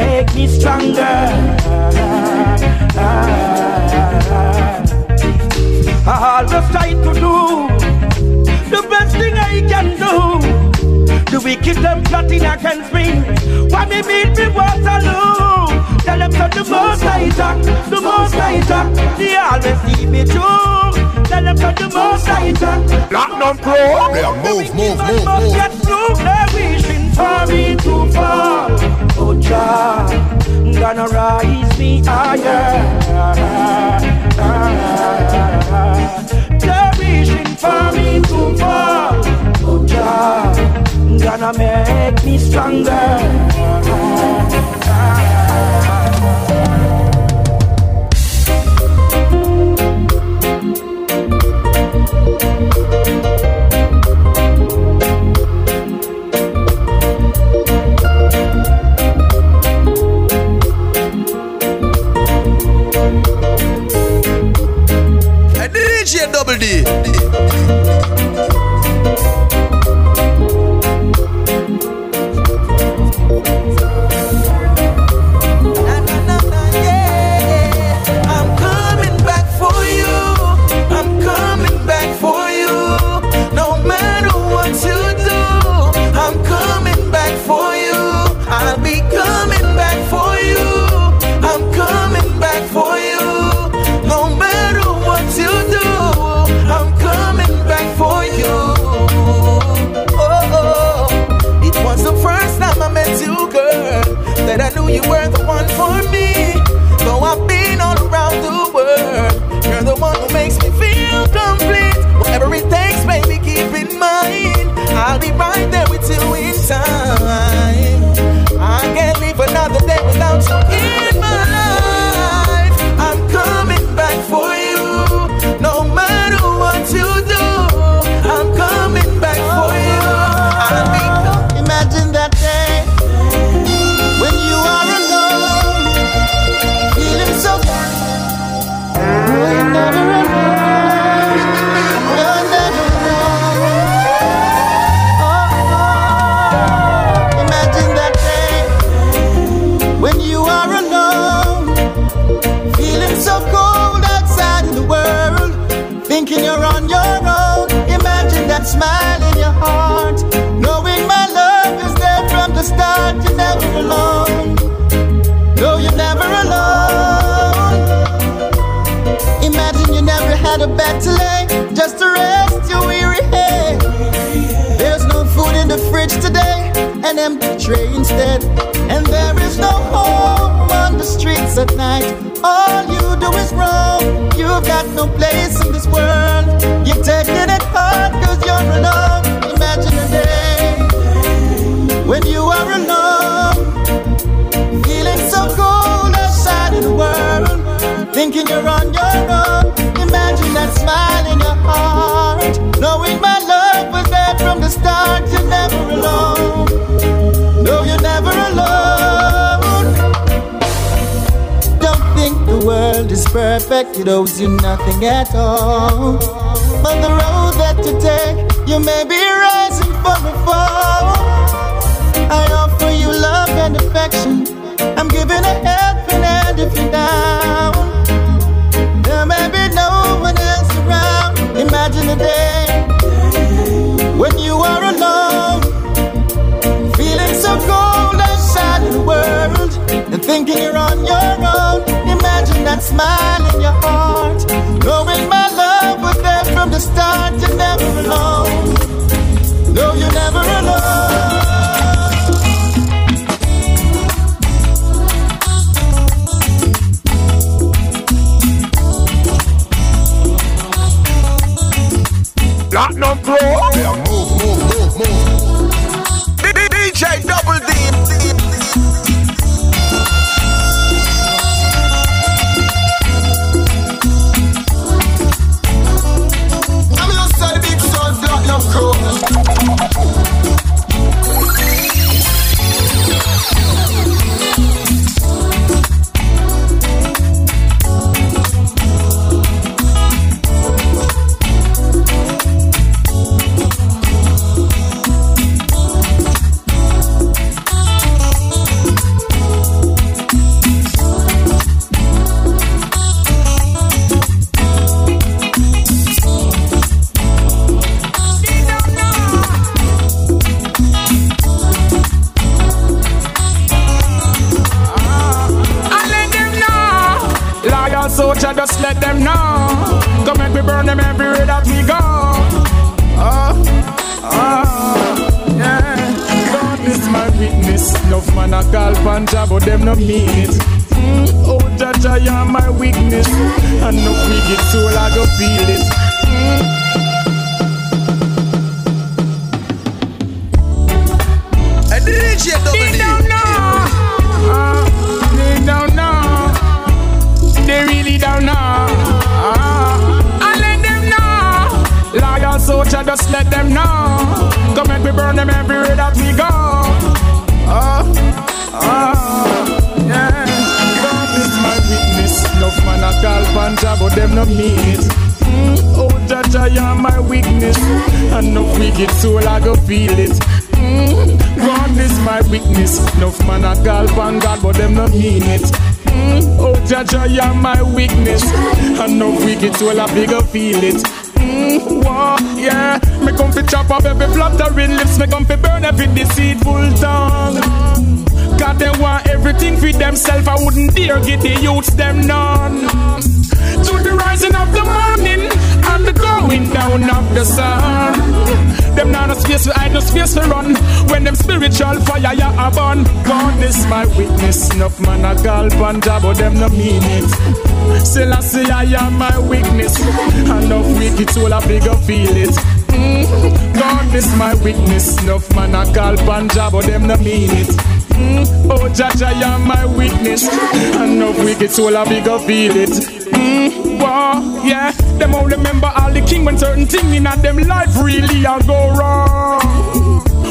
make me stronger. I always try to do the best thing I can do. The wicked them plotting against me. Why me meet me what I do? Tell them that the most I talk, the most I talk, they always see me through. Tell them that the most I talk. Platinum Pro. Yeah, move, move, move, move. Get through, they're wishing for me to fall star. Gonna rise me higher. Perishing for me to fall. Oh, Jah, gonna make me stronger. thank you day. Bed to lay, just to rest your weary head. There's no food in the fridge today, an empty tray instead. And there is no home on the streets at night. All you do is roam. You've got no place in this world. You're taking it hard cause you're alone. Imagine a day when you are alone. World is perfect. It owes oh, you nothing at all. On the road that you take, you may be rising from a fall. I offer you love and affection. I'm giving a helping hand if you're down. There may be no one else around. Imagine a day when you are alone, feeling so cold outside the world, and thinking you're on your that smile in your heart, knowing my love was there from the start. You're never alone. No, you're never alone. Platinum Pro. Let them know. Come make me burn them everywhere that we go. Oh, oh, yeah. God is my witness. Enough man a call panja, but them no mean it. Mm, oh, Jaja, you're my weakness. And no wicked soul, I go feel it. And just let them know. Come make me burn them everywhere that we go. Oh, oh, yeah. God is my witness. Enough man a call panja, but them no mean it. Mm, oh, Jaja, you're my weakness. And no wicked soul, I go feel it. Mm, God is my weakness. Enough man a call pan God, but them no mean it. Mm, oh, Jaja, you're my weakness. And no wicked soul, I bigger feel it. Yeah. Me come fi chop up every fluttering lips. Me come fi burn every deceitful tongue. Cause they want everything for themselves. I wouldn't dare get the youths them none. To the rising of the morning and the going down of the sun. Them not no space for hide, no space for run. When them spiritual fire ya a burn. God is my witness. Enough man a call panja, but them no mean it. Still I say I am my weakness. Enough wicked soul a bigger feel it. Mm, God is my weakness. Enough man a call panja, but them no mean it. Mm, oh, Jaja, you're my witness. Enough wicked soul, I big feel it. Mm, wow, yeah. Them all remember all the king when certain thing in them life really a go wrong.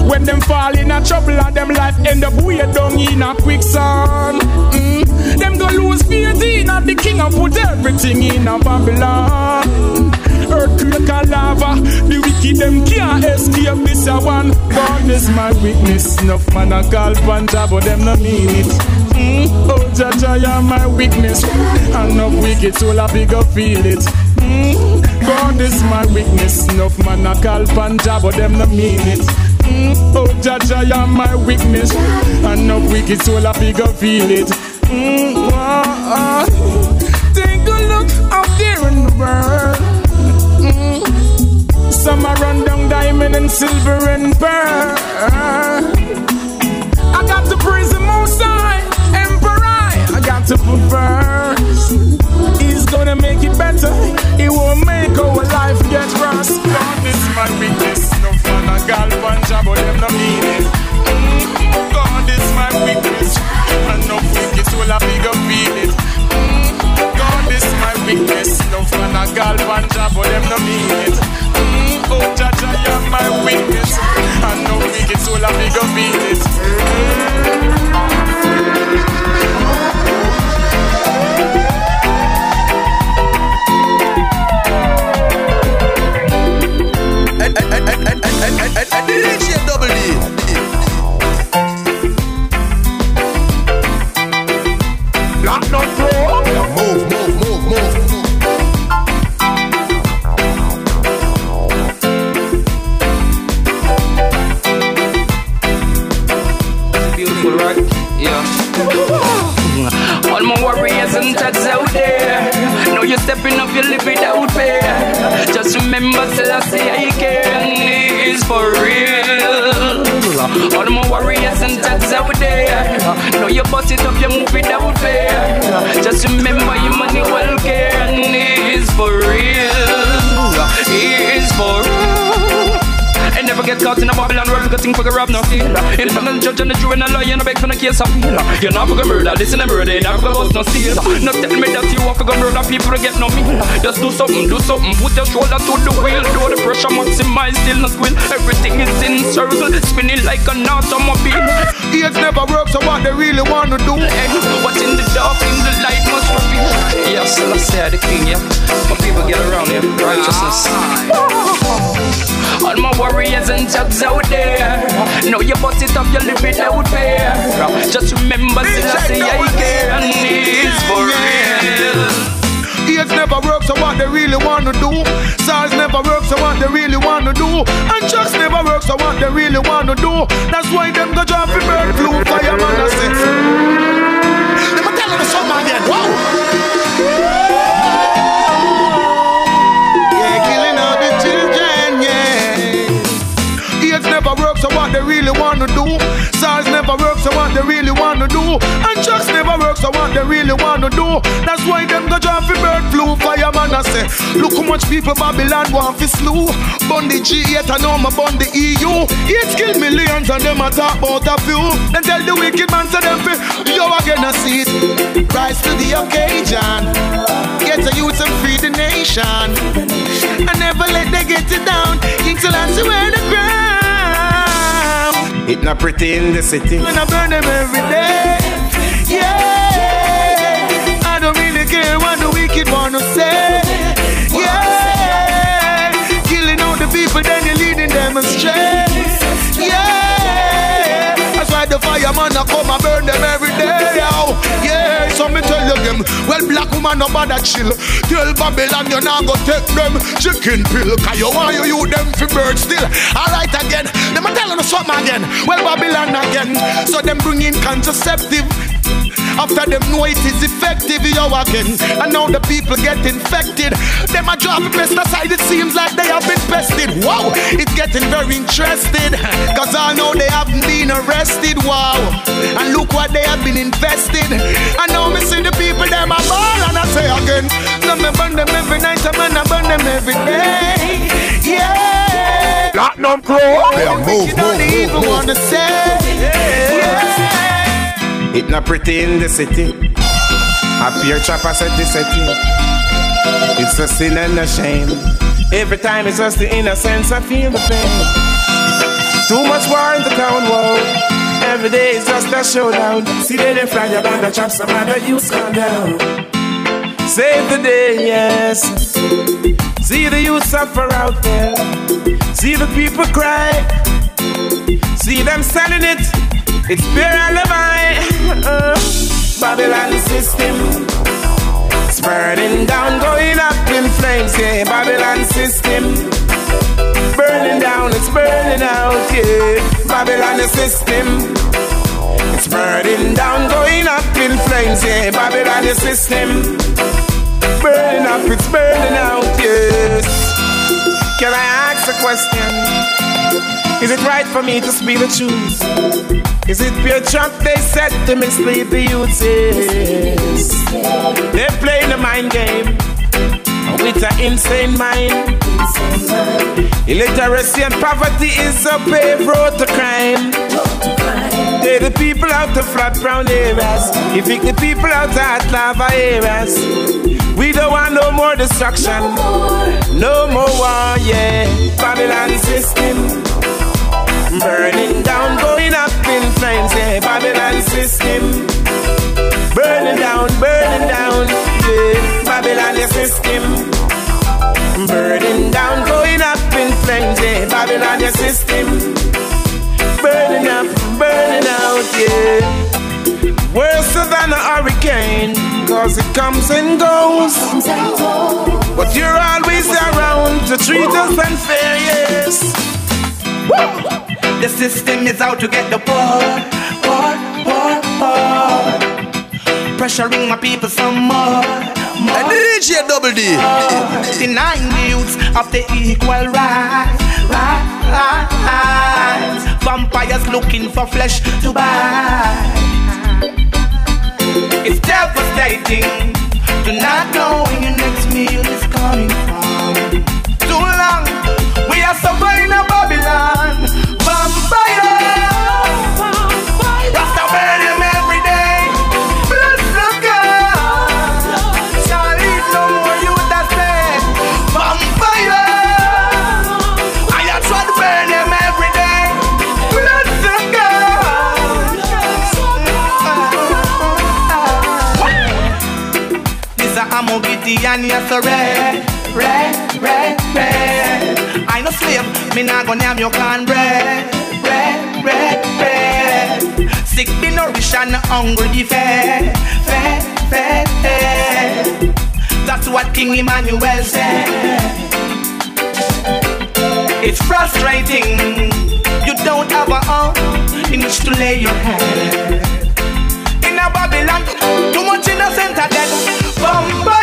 When them fall in a trouble and them life end up way down in a quicksand. Mm, them go lose faith in the king and put everything in a Babylon. Earthquake and lava, the wicked them can't escape this one. God is my witness. Enough man a call panja, but them no mean it. Mm, oh, Jaja, you're my weakness. And of wicked soul, I bigger feel it. Mm, God is my weakness. Enough man, I call Panja, but them no mean it. Mm, oh, Jaja, you're my weakness. And of wicked soul, I bigger feel it. Mm, oh, oh. Take a look out there in the world. Mm, some are run down diamond and silver and pearl. I got the prison moon to put. He's gonna make it better. He won't make our life get worse. God, this my weakness. No fun, a gal punch, but them no mean it. Mm, God, this my weakness. And no think it's all a bigger feel it. Mm, God, this my weakness. No fun, a gal punch, but them no mean it. Mm, oh, Jaja, you're my weakness. And no think it's all a bigger feel it. DJ a world because think for rob no steal. In front of the judge and the jury and the lawyer, no beg for no case of appeal. You're not for go murder, listen to murder, you never go bust no steal. No tell me that you want for go murder people to get no meal. Just do something, do something, put your shoulder to the wheel. Do the pressure maximize, still no squill. Everything is in circle, spinning like an automobile. It never works, so what they really wanna do. Hey, what's in the dark, in the light must reveal. Yes, let's say the king, yeah. When people get around here, righteousness. Ah. All my warriors and jugs out there. Know you bust it up, you live it out fair. Just remember, Selassie, I care and it's for real. It never works, so what they really wanna do. SARS never works, so what they really wanna do. And drugs never works, so what they really wanna do. That's why them go drop the bird flu, fireman, I say. Let me tell you something again. Wow. Really wanna do. SARS never works, so what they really wanna do. And drugs never works, so what they really wanna do. That's why them go drop the bird flu. Fireman, I say, look how much people Babylon want fi slew. Bun the G8, I know my bun the EU. It's kill millions and them a talk about a few. Then tell the wicked man to them fi, yo I see it. Rise to the occasion. Get the youth and free the nation. I never let they get it down. Kings answer where the ground. It not pretty in the city. When I burn them every day. Yeah. I don't really care what the wicked wanna say. Yeah. Killing all the people, then you're leading them astray. Yeah. That's why the fireman a come and burn them every day. Well black woman no bother chill. Tell Babylon you not go take them chicken pill. Cause you want you you them for bird still. Alright again. Them a tell you something again. Well Babylon again. So them bring in contraceptive. After them know it is effective, yo again. And now the people get infected. Them a drop pesticide, it seems like they have been pested. Wow, it's getting very interested. Cause I know they haven't been arrested. Wow. And look what they have been invested. I know me see the people, them a ball, and I say again. No, me burn them every night, and man, I burn them every day. Yeah. Platinum Pro. Yeah, move, move, even move, move. wanna say. Yeah. It not pretty in the city. A pure chopper set the setting. It's a sin and a shame. Every time it's just the innocence, I feel the pain. Too much war in the town, whoa. Every day is just a showdown. See they they your band, chop some other youths calm down. Save the day, yes. See the youth suffer out there. See the people cry. See them selling it. It's pure alibi. Uh, Babylon system. It's burning down, going up in flames. Yeah, Babylon system. Burning down, it's burning out. Yeah, Babylon system. It's burning down, going up in flames. Yeah, Babylon system. Burning up, it's burning out. Yes. Can I ask a question? Is it right for me to speak the truth? Is it pure trap they set to mislead the youth? They're playing a mind game with an insane mind. Illiteracy and poverty is a paved road to crime. They the people out of flat brown areas. You pick the people out of lava areas. We don't want no more destruction. No more war, yeah. Babylon system. Burning down, going up in flames, yeah. Babylon system. Burning down, burning down, yeah. Babylon system. Burning down, going up in flames, yeah. Babylon system. Burning up, burning out, yeah. Worse than a hurricane, cause it comes and goes. But you're always around to treat us unfair, yes. The system is out to get the poor, poor, poor, poor. Pressuring my people some more, more. And DJ Double D. Denying the youths of the equal rights, rights, rights. Vampires looking for flesh to buy. It's devastating to not know where your next meal is coming from. Gideon, yes, a eh. red, red, red, red. I no slave, me not gonna have your clan bread, bread, bread, bread. Sick be nourished and hungry be fed, fed, fed, fed. That's what King Emmanuel said. It's frustrating. You don't have a home in which to lay your head. In a Babylon, too much innocent are dead. Vampire!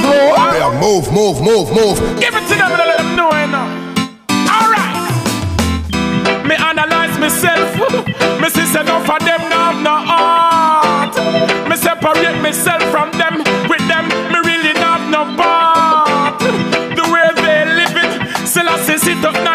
Bro. Yeah, move, move, move, move. Give it to them and let them know it now. Alright. Me analyze myself. me see say no for them now no heart. Me separate myself from them. With them, me really not no part. The way they live it, still I see sit up nine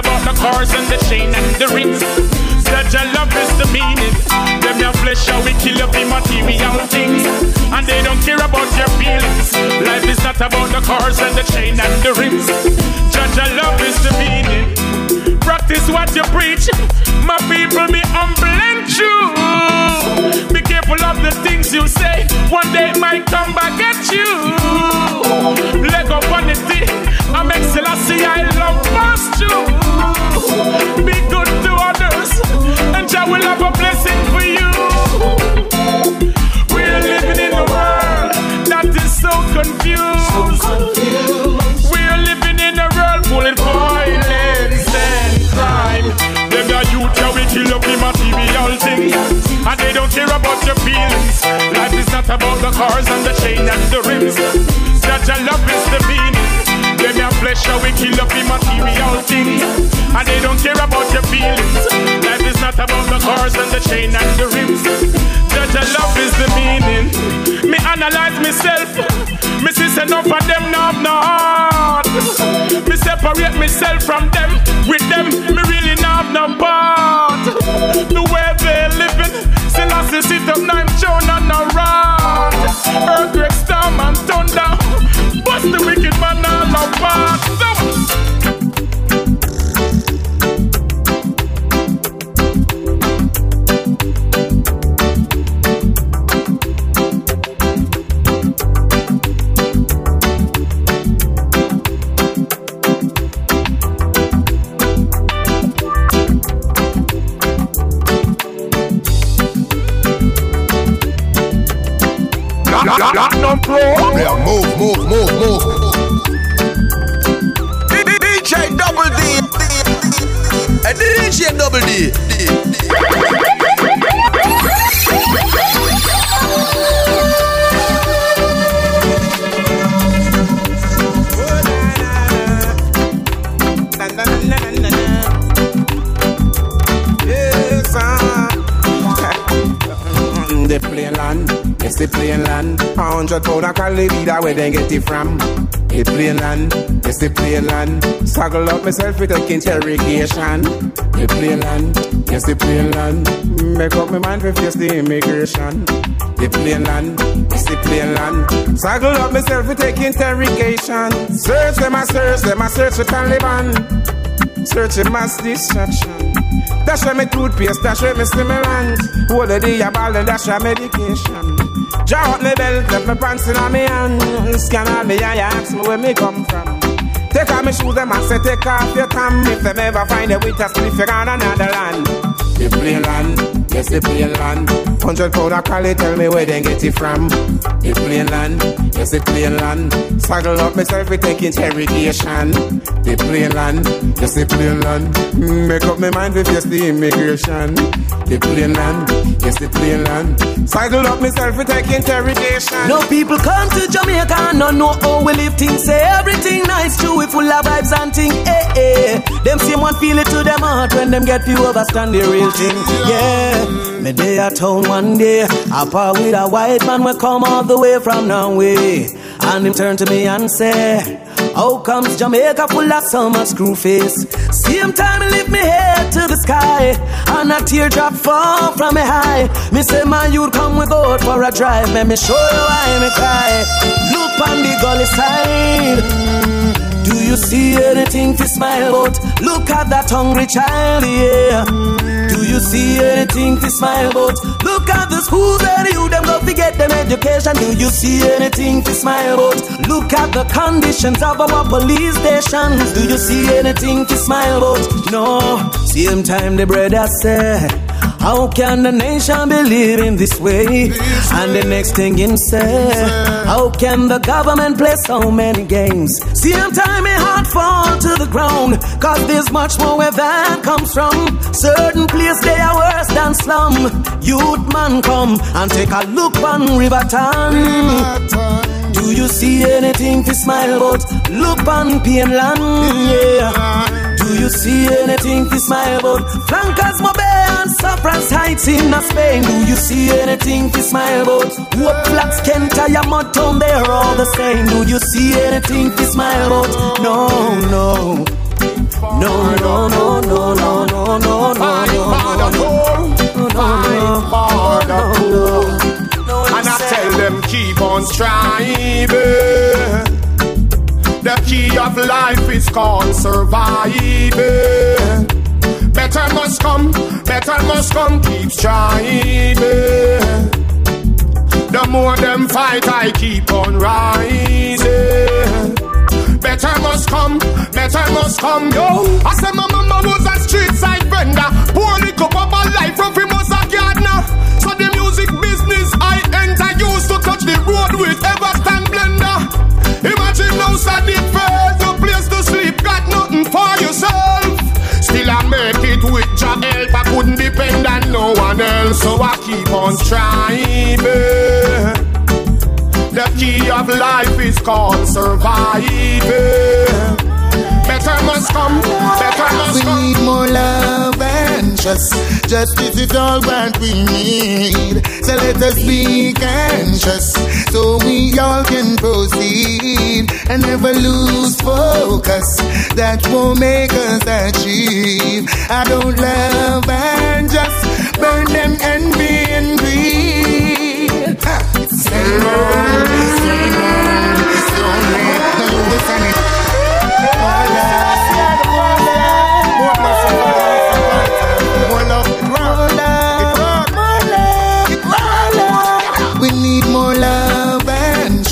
about the cars and the chain and the rings. Such a love is the meaning. Them your flesh how we kill up the material things, and they don't care about your feelings. Life is not about the cars and the chain and the rings. Judge a love is the meaning. Practice what you preach. My people be humble and true. Be careful of the things you say. One day it might come back at you. Leg up on the thing. I make Selassie I love past you. Be good to others. And Jah will have a blessing for you. We're living in a world that is so confused. We're living in a world full of violence and crime. Them the youth we kill up the material things, and they don't care about your feelings. Life is not about the cars and the chain and the rims. Such a love is the meaning. Flesh how we kill up the material things, and they don't care about your feelings. Life is not about the cars and the chain and the rims. Judge love is the meaning. Me analyze myself. Me see enough of them now not. Me separate myself from them. With them, me really not no part. The way they living, still I see sit up nine shown on the rod. Earthquake, storm and thunder. Bust the wicked man all apart. Platinum Pro. Yeah, move, move, move, move. DJ Double D. A DJ Double D. The the plane land. A hundred pound of cali vida where they get it from. The plane land, yes the plane land. Struggle up myself with a interrogation. The plane land, yes the plane land. Make up my mind for face the immigration. The plane land, yes the plane land. Struggle up myself with take interrogation. Search them, I search them, I search for Taliban. Searching mass destruction. Dash me toothpaste, dash me stimulant. Hold the day a ball and dash a medication. Draw up me belt, left me pants in me hand. Scan all me eye, ask me where me come from. Take off me shoes, them and say take off your tam. If them ever find a way to split you on another land. The plane land, yes the plane land. Hundred pound of cali, tell me where they get it from. The plane land, yes the plane land. Saddle up myself, we take interrogation. The plane land, yes the plane land. Make up my mind, we face the immigration. The plane land, yes the plane land. Saddle up myself, we take interrogation. No people come to Jamaica not know how we live things. Say everything nice, true, we full of vibes and thing. Eh, eh. Them same one feel it to them heart when them get few overstand the real thing. Yeah, me day at town one day, I part with a white man we come all the way from Norway, and him turn to me and say. How comes Jamaica full of much screw face? Same time lift me head to the sky And a teardrop fall from me high Me say man you'd come with out for a drive Let me show you why me cry Look on the gully side Do you see anything to smile about? Look at that hungry child, yeah you see anything to smile about? Look at the schools where you them go to get them education Do you see anything to smile about? Look at the conditions of our police stations Do you see anything to smile about? No, same time the brother said how can the nation be living this way? And the next thing him say, how can the government play so many games? Same time my heart fall to the ground, cause there's much more where that comes from. Certain place they are worse than slum. Youth man come and take a look on Riverton. Do you see anything to smile about? Look on Pienland, yeah. Do you see anything to smile about? Flankers Mobe and Saffron's Heights in Spain. Do you see anything to smile about? What Blacks Kent, Mud Town, they're all the same. Do you see anything to smile about? No, no. No, no, no, no, no, no, no, no, no, no, no, no, no, And I tell them keep on striving. The key of life is called surviving. Better must come, better must come, keep striving. The more them fight, I keep on rising. Better must come, better must come, yo. I said my mama was a street side vendor. Poor little bubble life, rough him a gardener. So the music business I enter used to touch the road with Everton Blender. Imagine now sad it make it with your help, I couldn't depend on no one else, so I keep on striving. The key of life is called surviving. Trust. Justice is all what we need. So let us be conscious so we all can proceed and never lose focus. That will make us achieve. I don't love and just burn them envy and greed. Story. Now you listen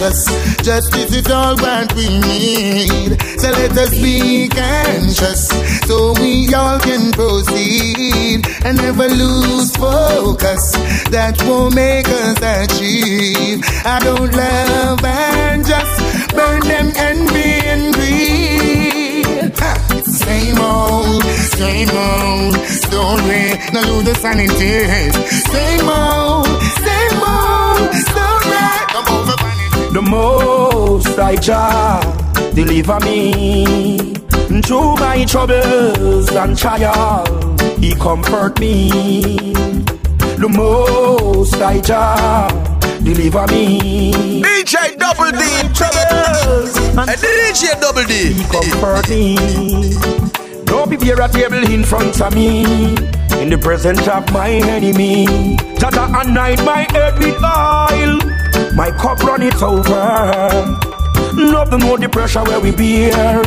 trust. Justice is all what we need. So let us be conscious so we all can proceed and never lose focus. That will make us achieve. I don't love and just burn them envy and greed. Same old, same old story. Now lose the sanity. Same old, The most I Jah deliver me through my troubles and trial. He comfort me. The most I Jah deliver me. DJ Double D troubles. And DJ Double D. He comfort me. Don't prepare a table in front of me in the presence of my enemy. Jaja anoint my head with oil. My cup run it over. Nothing more the pressure where we bear.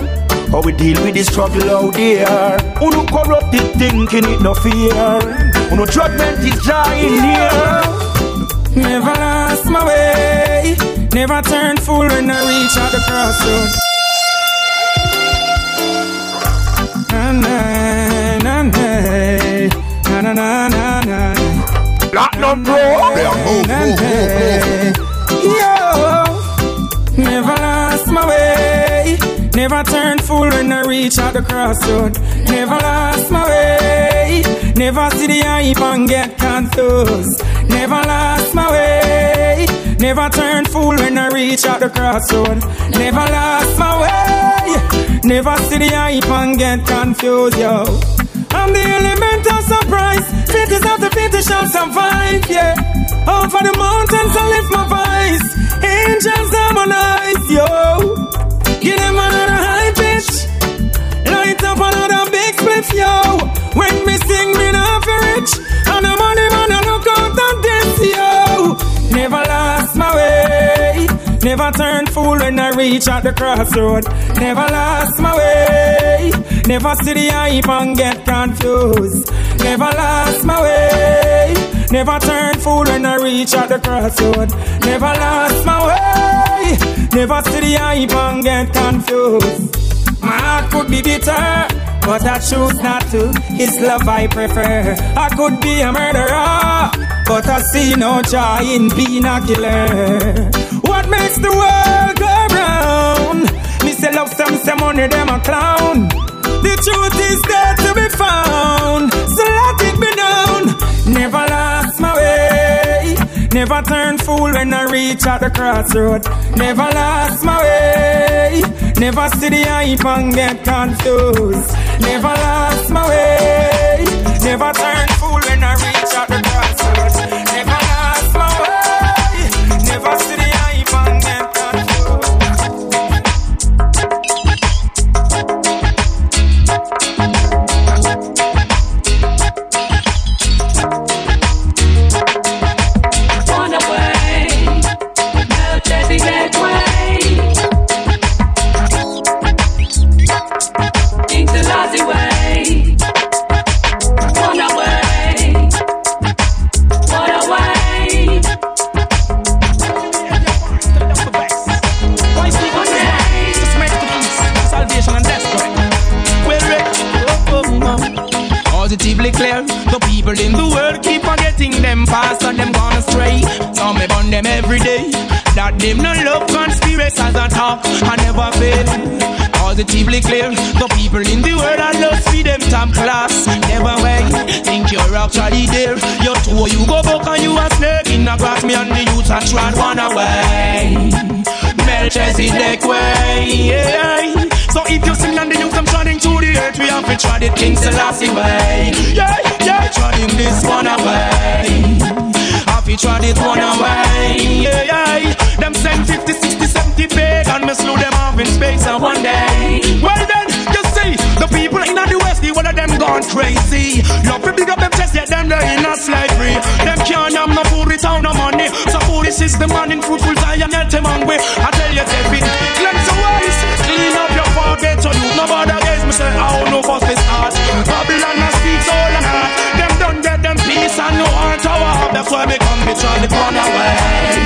How we deal with the struggle out there. Uno corrupted thinking it no fear. Uno judgment is dying here. Never lost my way. Never turned fool when I reach out the crossroad. Na na na na na na na na. Platinum bro. Yo, never lost my way. Never turned fool when I reach out the crossroad. Never lost my way. Never see the hype and get confused. Never lost my way. Never turned fool when I reach out the crossroad. Never lost my way. Never see the hype and get confused, yo. I'm the element of surprise. Fittest of the fittest shall survive, yeah. Over the mountains I lift my voice. Angels harmonize, yo. Give them another high pitch. Light up another big split, yo. When me sing, me not for rich. And the money man, I look out on this, yo. Never lost my way. Never turn fool when I reach at the crossroad. Never lost my way. Never see the hype and get confused. Never lost my way. Never turn fool when I reach at the crossroad. Never lost my way. Never see the hype and get confused. My heart could be bitter, but I choose not to. It's love I prefer. I could be a murderer, but I see no joy in being a killer. What makes the world go round? Me say love some, say money, them a clown. The truth is there to be found, so let it be known. Never lost my way. Never turn fool when I reach at the crossroad. Never lost my way. Never see the hype and get confused. Never lost my way. Never turn fool when I reach at the crossroad. That them no love conspiracies and talk and never fail. Positively clear, the people in the world are lost for them top class. Never way, think you're actually there. You two you go back and you a snake in the grass. Me and the youth a trod one away. Melchizedek way. Yeah. So if you sing and the youth them the earth, we have to try the King Selassie way. Yeah, yeah, trying this one away. Have to try it one away. Yeah, yeah. Them send 50, 60, 70 big, and me slew them off in space and one day. Well then, you see, the people in the West, the one of them gone crazy. Love to big up them chest, yet them they in a slavery. Them can't have no food without no money. So foolish is the man in fruitful Zion, yet them hungry. I tell you, David, cleanse the ways, clean up your forehead, so you no bother gaze. Me say, I don't know first this art. Babylon has speaks all and heart. Them don't get them peace and no heart tower. That's why me come be trying to run away.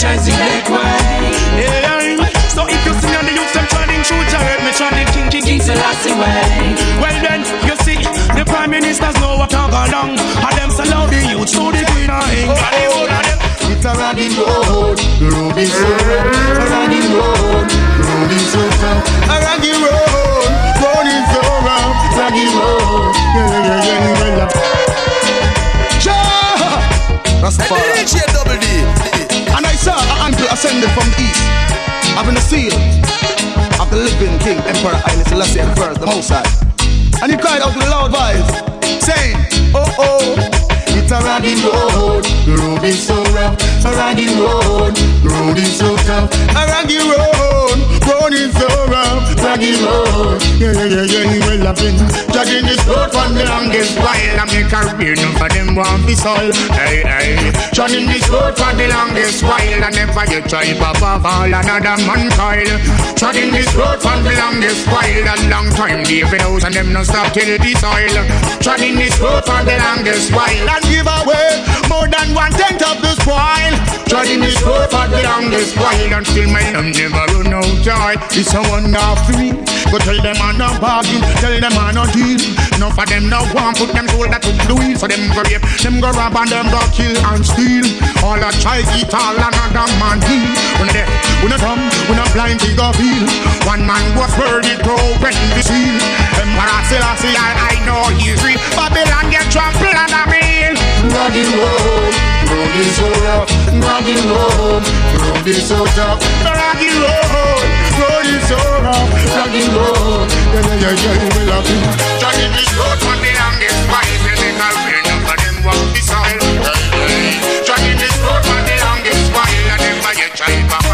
Energizing black way. Yeah. So if you see on the youth, them trying to heard me trying to king, king, king, Selassie way. Well then, you see, the prime ministers know what I'm going on. And them sell out the youth, so the queen of England, the whole of them. It's a ragged road, the road is so rough. A ragged road, the road is so tough. A ragged road, road is so rough. Ragged road, yeah, yeah, yeah, yeah, well, Jah, Rastafari. DJ Double D. And I saw an angel ascended from the east, having a seal of the living King Emperor Haile Selassie First, the Most High. And he cried out with a loud voice, saying, Oh oh, It's a ragged road, the road is so rough. A ragged road, the road is so tough. a ragged road, road is so rough. Ragged road, yeah, yeah, yeah, yeah, well, I've been dragging this road for the longest while. I make a career, none for them want be soil. Hey, hey, dragging this road for the longest while. I never get pop off all another man coil. Dragging this road for the longest while. A long time, David House and them no stop till the soil. Dragging this road for the longest while. And give away more than one tenth of the spoil. Dragging this road for the longest while and still my love never run out joy. It's a off free. Go tell them I'm not bargain, tell them I'm not deal. Enough of them now want put them shoulder to the wheel. So them go rape, them go rob and them go kill and steal. All a try eat all another man deal. When they, when they come, when a blind they go feel. One man was worthy to open the seal. Emperor Selassie, I, I know he's real. Babylon get trampled under me. Ragged road, road is so rough. Ragged road, road is so tough. Ragged road, road is so rough. Ragged road, yeah, yeah, yeah, yeah, we love it. Dragging this road for the longest while. We make a rain for them walk hey. Dragging this road for the longest while. And them by your child,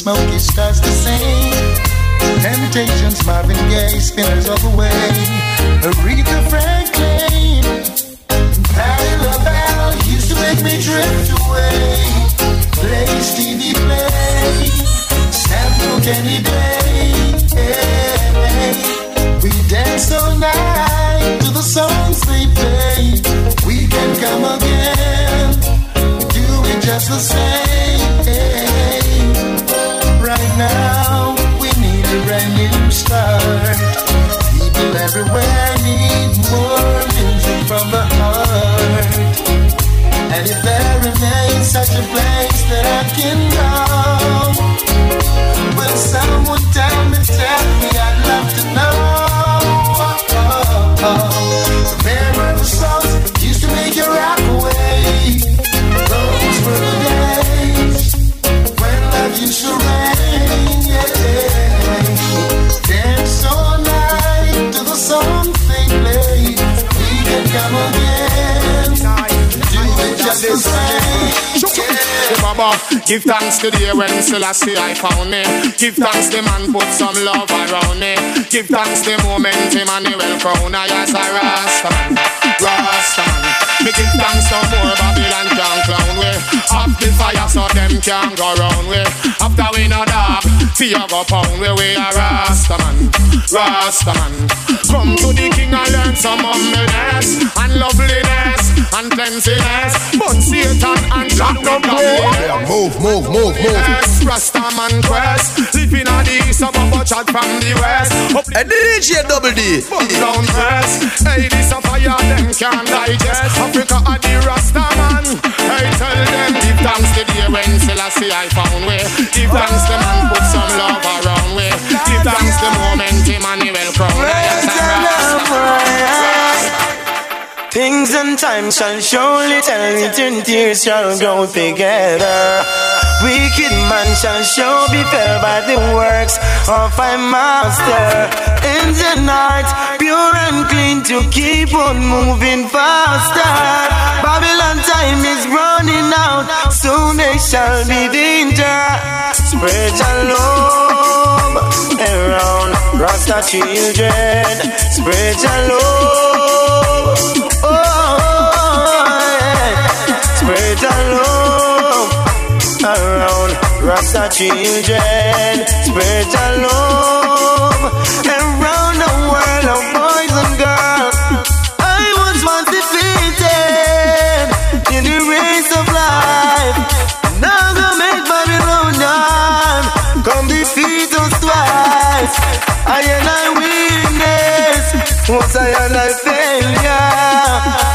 Smokey starts to sing. Temptations, Marvin Gaye, Spinners of the Way, Aretha Franklin, Patti LaBelle used to make me drift away. Play Stevie Play, Sam Cooke any day. Hey, we dance all night to the songs they play. We can come again, do it just the same. Baba, give thanks to the when Selassie I found me. Give thanks the man put some love around me. Give thanks the moment Emmanuel crown I as a Rastaman, Rastaman. Me give thanks no more Babylon can clown we. Off the fire so them can go round we. After we no dog, fear go pound we. We a Rastaman, Rastaman. Come to the king and learn some humbleness and loveliness and cleanliness. But Satan and Jack no Yeah, move, move, move, move. Yes, Rastaman quest. Living on the east, some of chat from the west. Up And the DJ Double D. Put down press. Hey, this a fire, them can't digest. Africa are the Rastaman. Hey, tell them, give thanks to the when Selassie I found way. Give thanks the man put some love around way. Give thanks the moment Emmanuel crown. I am a Rastaman. Things and time shall surely tell it and tears shall grow together. Wicked man shall show be fell by the works of my master. In the night, pure and clean to keep on moving faster. Babylon time is running out, soon they shall be danger. Spread your Rasta children. Spread your love. Oh, Spread your love around Rasta children. Spread your love around the world of boys and girls. Once I and I failure.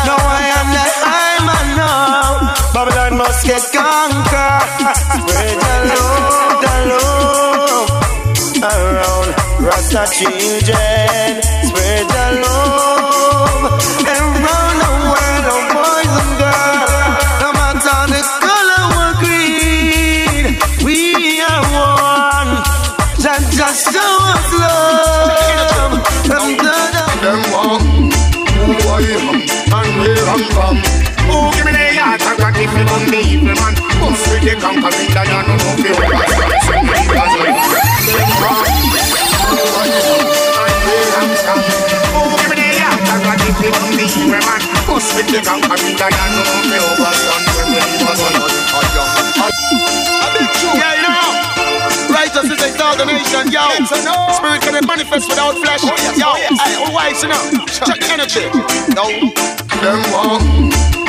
Now I am the I'm a. Babylon must get conquered. Spread the love, the love around Rasta children. Spread the love and got if you don't believe me, man. Must be the conquering lion and no fear. Overstand when we leave us on A big truth. Yeah, you know. Righteousness is all the nation, yo. Spirit can manifest without flesh. Yo, I, all wise, you know. Check the energy. Yo. Them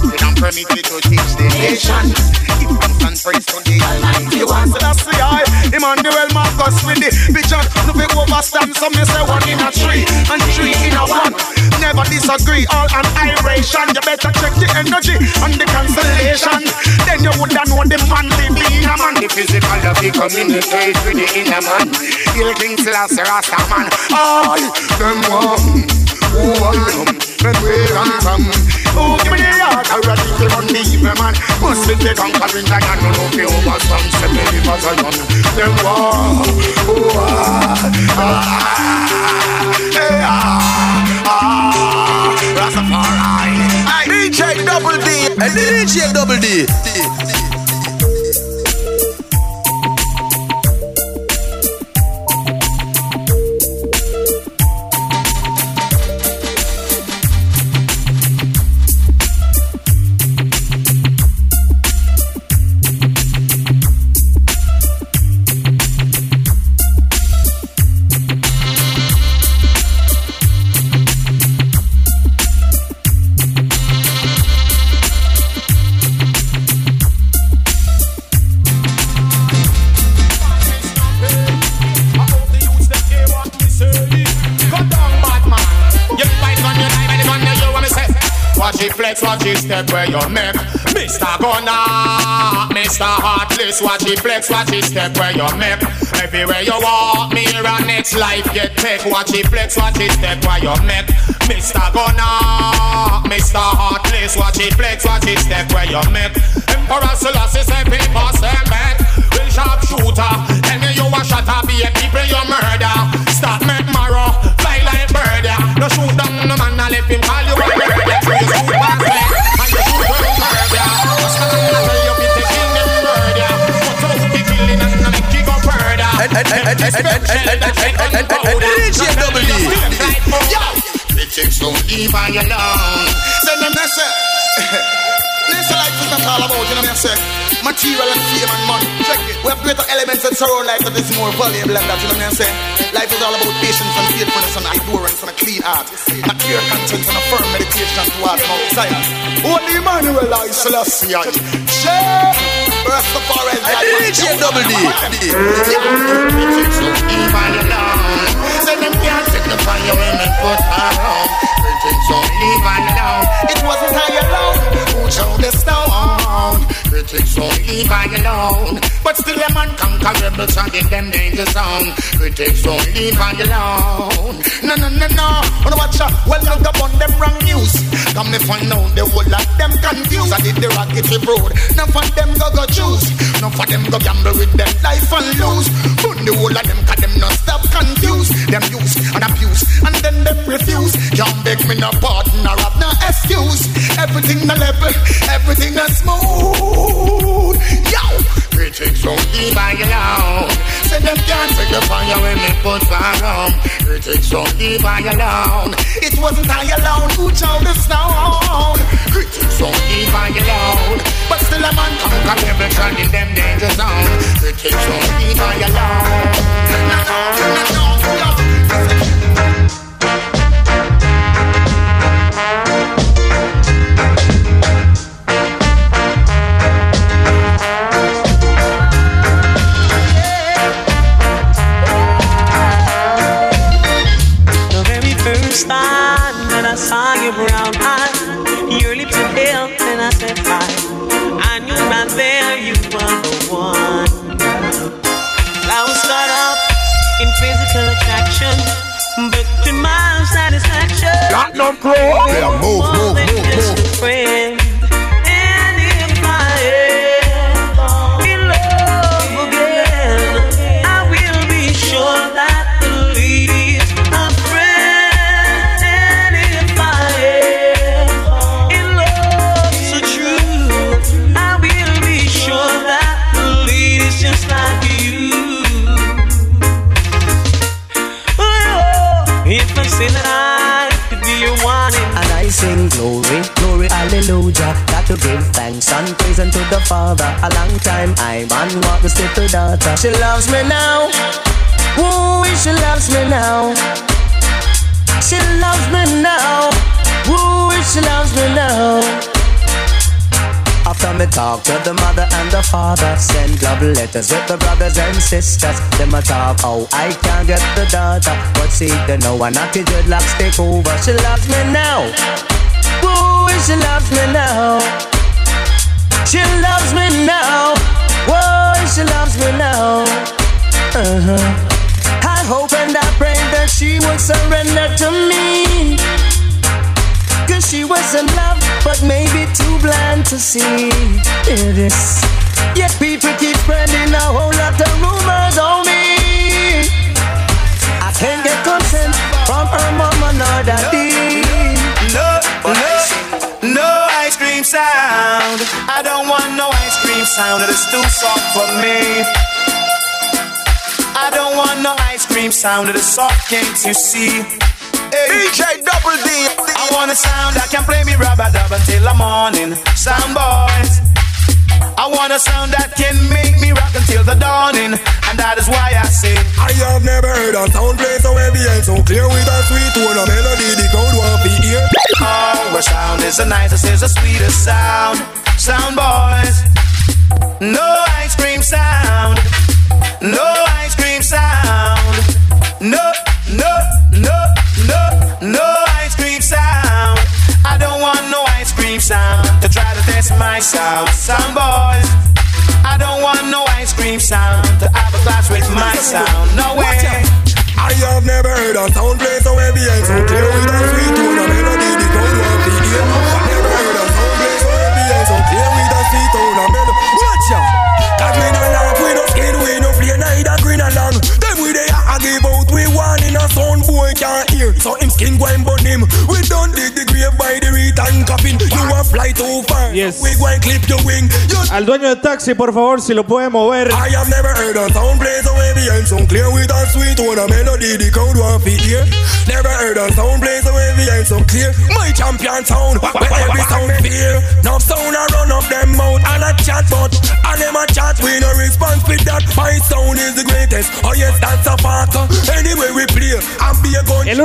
Elected and permitted to teach the nation. Give thanks and praise to the Almighty One. So that's the eye, Emmanuel Marcus with the vision. No big overstand, so me say one in a three and three in a one. Never disagree, all an iration. You better check the energy and the constellation. Then you would know the man, the being a man, the physical, the communicate with the inner man. He'll King Selassie Rasta man. I, them one, who I am, and where I'm from. Oh, give me the heart, I ready to run the evil man. Must be the conquering lion, no no be over some seven rivers alone. Them one, who I, ah, eh, ah, ah, Rastafari. DJ Double D, DJ Double D. Watch step where you make Mr. Gunner, Mr. Heartless Watch it flex, watch it step where you make Everywhere you walk, and next life get take Watch it flex, watch it step where you make Mr. Gunner, Mr. Heartless Watch it flex, watch it step where you make Emperor Selassie say people say back Real sharp shooter Tell me you a shot be a people you murder Start make marrow, DJ Double D. Yo! Don't I alone Send them that say This life is not all about, you know what saying? Material and fame and money. Check it. We have greater elements that surround life that is more valuable than that, you know what I'm saying? Life is all about patience and faithfulness and endurance and a clean heart. And a clear conscience and a firm meditation towards Mount Zion. Only Emmanuel I Selassie. Share! Rastafari is God. DJ Double D. Bitches I alone. Say them can't take the fire when they put her on. Critics leave alone. It wasn't I alone who chose the stone. Critics don't leave I alone. But still a man conquerable shot in them danger zone. Critics don't leave I alone. No, no, no, no. Wanna watch out? Well, look up on them wrong news. Come me find out the whole of them confused. I did the rocket road. Now of them go go choose. None of them go gamble with them life and lose. But the whole of them cause them not stop confused. Them use and abuse and then them refuse. Can't beg me no pardon or have no excuse. Everything the level, everything the smooth. Yo, critics don't leave I alone. Say them can't take the fire when me put fire on. Critics don't leave I alone. It wasn't I alone who chose the stone. Critics don't leave I alone. But still a every turn in them danger zone. First time that I saw your brown eyes, satisfaction, Got no crow. you Yeah, move, move, move, move. Father. A long time I man want this little daughter. She loves me now. Ooh, she loves me now. She loves me now. Ooh, she loves me now. After me talk to the mother and the father, send love letters with the brothers and sisters. Them a talk how I can't get the daughter, but see they know a naughty dreadlocks take over. She loves me now. Ooh, she loves me now. She loves me now. Whoa, she loves me now. Uh-huh. I hope and I pray that she will surrender to me. Cause she was in love, but maybe too blind to see. Hear this. Yet people keep spreading a whole lot of rumors on me. I can't get consent from her mama nor daddy. No, no, no sound. I don't want no ice cream sound. It is too soft for me. I don't want no ice cream sound. It is soft, can't you see? DJ Double D. I want a sound that can play me rubber dub until the morning. Sound boys. I want a sound that can make me rock until the dawning, and that is why I say I have never heard a sound play so heavy and so clear with a sweet tone, a melody the crowd want to hear. Oh, our sound is the nicest, is the sweetest sound. Sound boys. No ice cream sound. No ice cream sound. No, no, no, no, no ice cream sound. I don't want no ice cream sound to try to test my sound. Sound boys. I don't want no ice cream sound to have a class with my sound. No way. I have never heard a sound play so heavy and so clear with a sweet tone, of melody the crowd want to hear. Never heard a sound play so heavy and so clear with a sweet tone, a melody. Watch out! Cause we no laugh, we no skin, we no play neither green along. Them we they a give out, we one in a sound boy can't hear. So him skin go and burn him. We don't dig the grave by the return coffin. You a fly too far. Yes. We go and clip your wing. You Al dueño del taxi, por favor, si lo puede mover. I have never heard a sound play so heavy and so clear with a sweet tone, a melody the crowd want to hear. Never heard a sound play so heavy and so clear. My champion sound, where every sound fear. Now sound a run up them mouth and a chat, but and them a chat we no response with that. My sound is the greatest. Oh yes, that's a fact. Anyway we play and be a gun.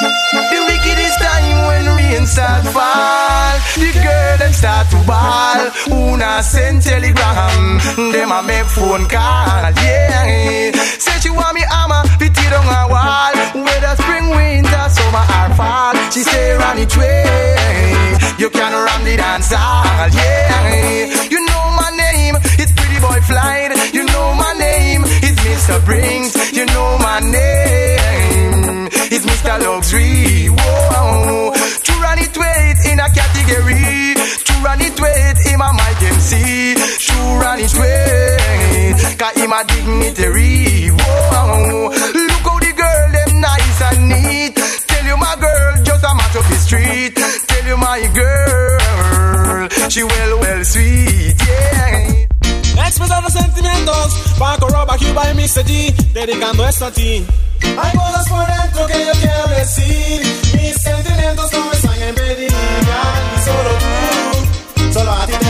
The wickedest time when rain start fall. The girl them start to ball. Una send telegram? Them a make phone call Yeah. Say she want me hammer Fit it on a wall. Whether spring, winter, summer or fall She say run it way. You can run the dance hall Yeah. You know my name It's Pretty Boy Flight. You know my name It's Mr. Brings You know my name It's Mr. Luxury. Whoa, to run it weight in a category. To run it weight in my mic MC. To run it weight, cause him a dignitary. Whoa, look how the girl them nice and neat. Tell you my girl just a match up the street. Tell you my girl, she well well sweet. Yeah. Expresando sentimientos. Paco Roba Cuba y Mr. G Dedicando esto a ti. Hay cosas por dentro que yo quiero decir. Mis sentimientos no me están en pedir. Solo tú Solo a ti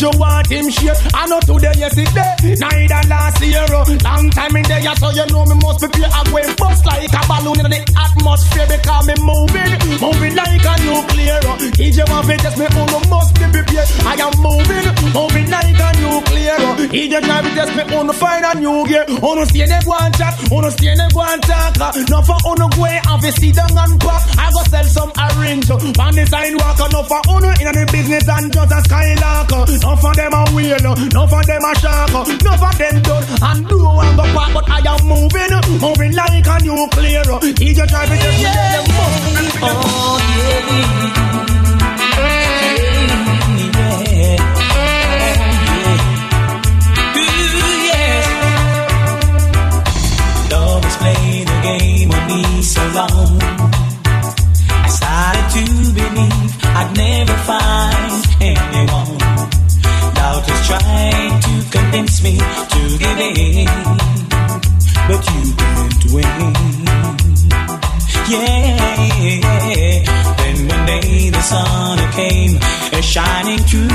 you want him share. I know today, yesterday, neither last year. Uh, long time in there, so you know me must prepare. Me, you find a new gear. Oh, you see them and chat, oh, you see them and talk. Oh, no for you go and fi sit down and pack. I go sell some orange on the sidewalk. No for you in the business and just a skylark. No for them a wheel, no for them a shark. No for them done and do and go back. But I am moving, moving like a nuclear. If you try to me, then you. Oh, yeah. Through.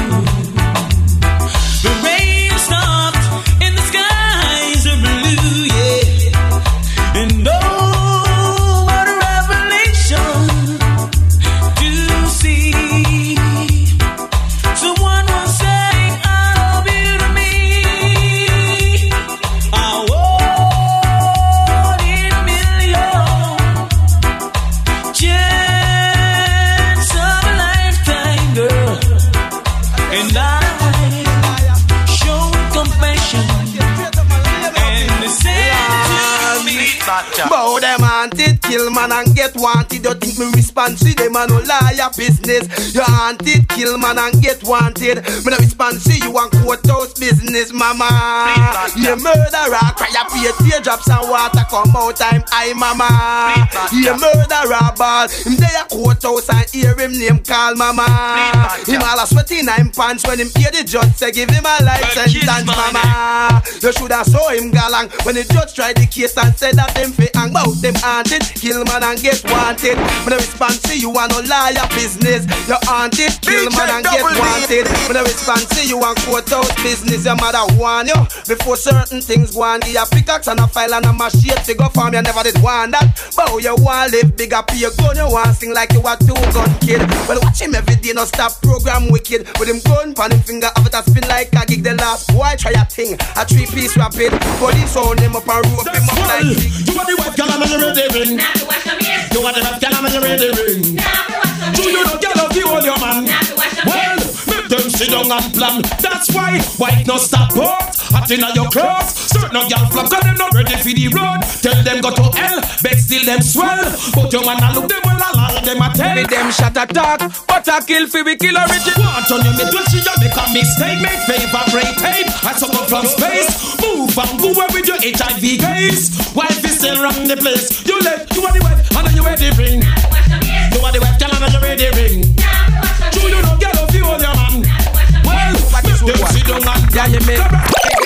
You think me respond to them and no liar business. You haunted, kill man and get wanted. Me no respond to you and courthouse business, mama. You murderer, cry up your teardrops and water come out time, I mama. You murderer, ball. Him there courthouse and hear him name call mama. Him all a sweaty in him pants when him hear the judge say give him a life sentence, mama. You shoulda saw him galang when the judge tried the case and said that them fi hang bout them haunted, kill man and get wanted. When I respond to you and no liar business, you haunted, kill man and get wanted. When I respond to you and courthouse business, your mother warn you before certain things go on. Give a pickaxe and a file and a machete to go farm. You never did want that. But you want live bigger, pay your gun. You want sing like you a two gun kid. Well, watch him every day, no stop program wicked. With him gun pan him finger, have it a spin like a gig. The last boy try a thing, a three piece rapid. Police own him up and rope him up like. You want the white girl and the ready ring. You want the girl and the ready ring. Do you know girl of you all your man? Well, make them sit down and plan. That's why white no stop hot. Hot inna your clothes. Certain no girl flop 'cause them not ready for the road. Tell them go to hell, but still them swell. But your man a look them well a lot them a tell. Me them shot attack, but I kill fi we kill origin. Want on your middle, she a make a mistake, make favorite tape. I suck up from space, move and go away with your HIV case. Wife is still run the place. You let you are the wife, and then you wear the ring. You are the wife, girl, and then you wear the ring. Do you know, girl, if you hold your man? Well, them sit down and Yeah, you make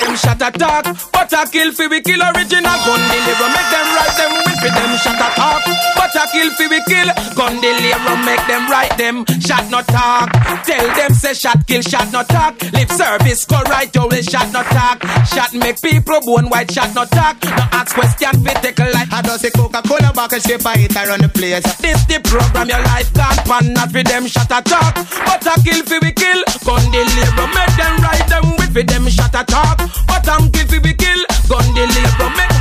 them shot attack, but I kill fi we kill original gun deliver. Make them right them fi them shot attack, but I kill fi we kill gun deliver. Make them right them shot not talk. Tell them say shot kill shot not talk. Lip service go right you will shot not talk. Shot make people bone white shot not talk. No ask question fi take a life. I don't say Coca-Cola bottle shape I hit I run the place. This the program your life gone pan not fi them shot attack, but I kill fi we kill gun deliver. Make them right them with fi them shot attack, but I'm kill fi we kill gun. Make watch this man.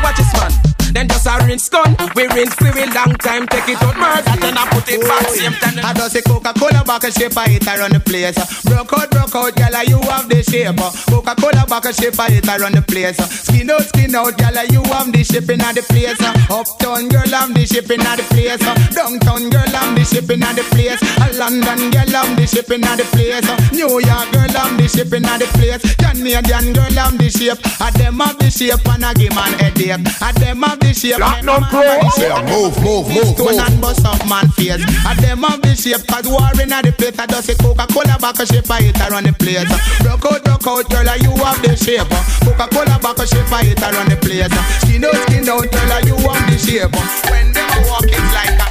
Then just a rinse gun. We rinse for a long time, take it out murder, then I put it back same time. I just say Coca-Cola bottle shape, I hit around the place. Broke out, broke out, gyal, you have the shape. Coca-Cola bottle shape, I hit around the place. Skin out, skin out, gyal, you have the shipping at the place. Uptown girl, I'm the shipping at the place. Downtown girl, I'm the shipping at the place. A London girl, I'm the shipping at the place. New York girl, I'm the shipping at the place. Canadian girl, I'm the shape. I them have the shape and I give man headache. I them have the shape. Platinum them Pro. have the shape. Move, move, move, Stone move. and bust up man face. I them have the shape. Cause war in the place. I just say Coca-Cola back a shape. I hit around the place. Broke out, broke out, girl, you have the shape. Coca-Cola back a shape. I hit around the place. Skin out, skin out, girl, you have the shape. When them a walk, it's like a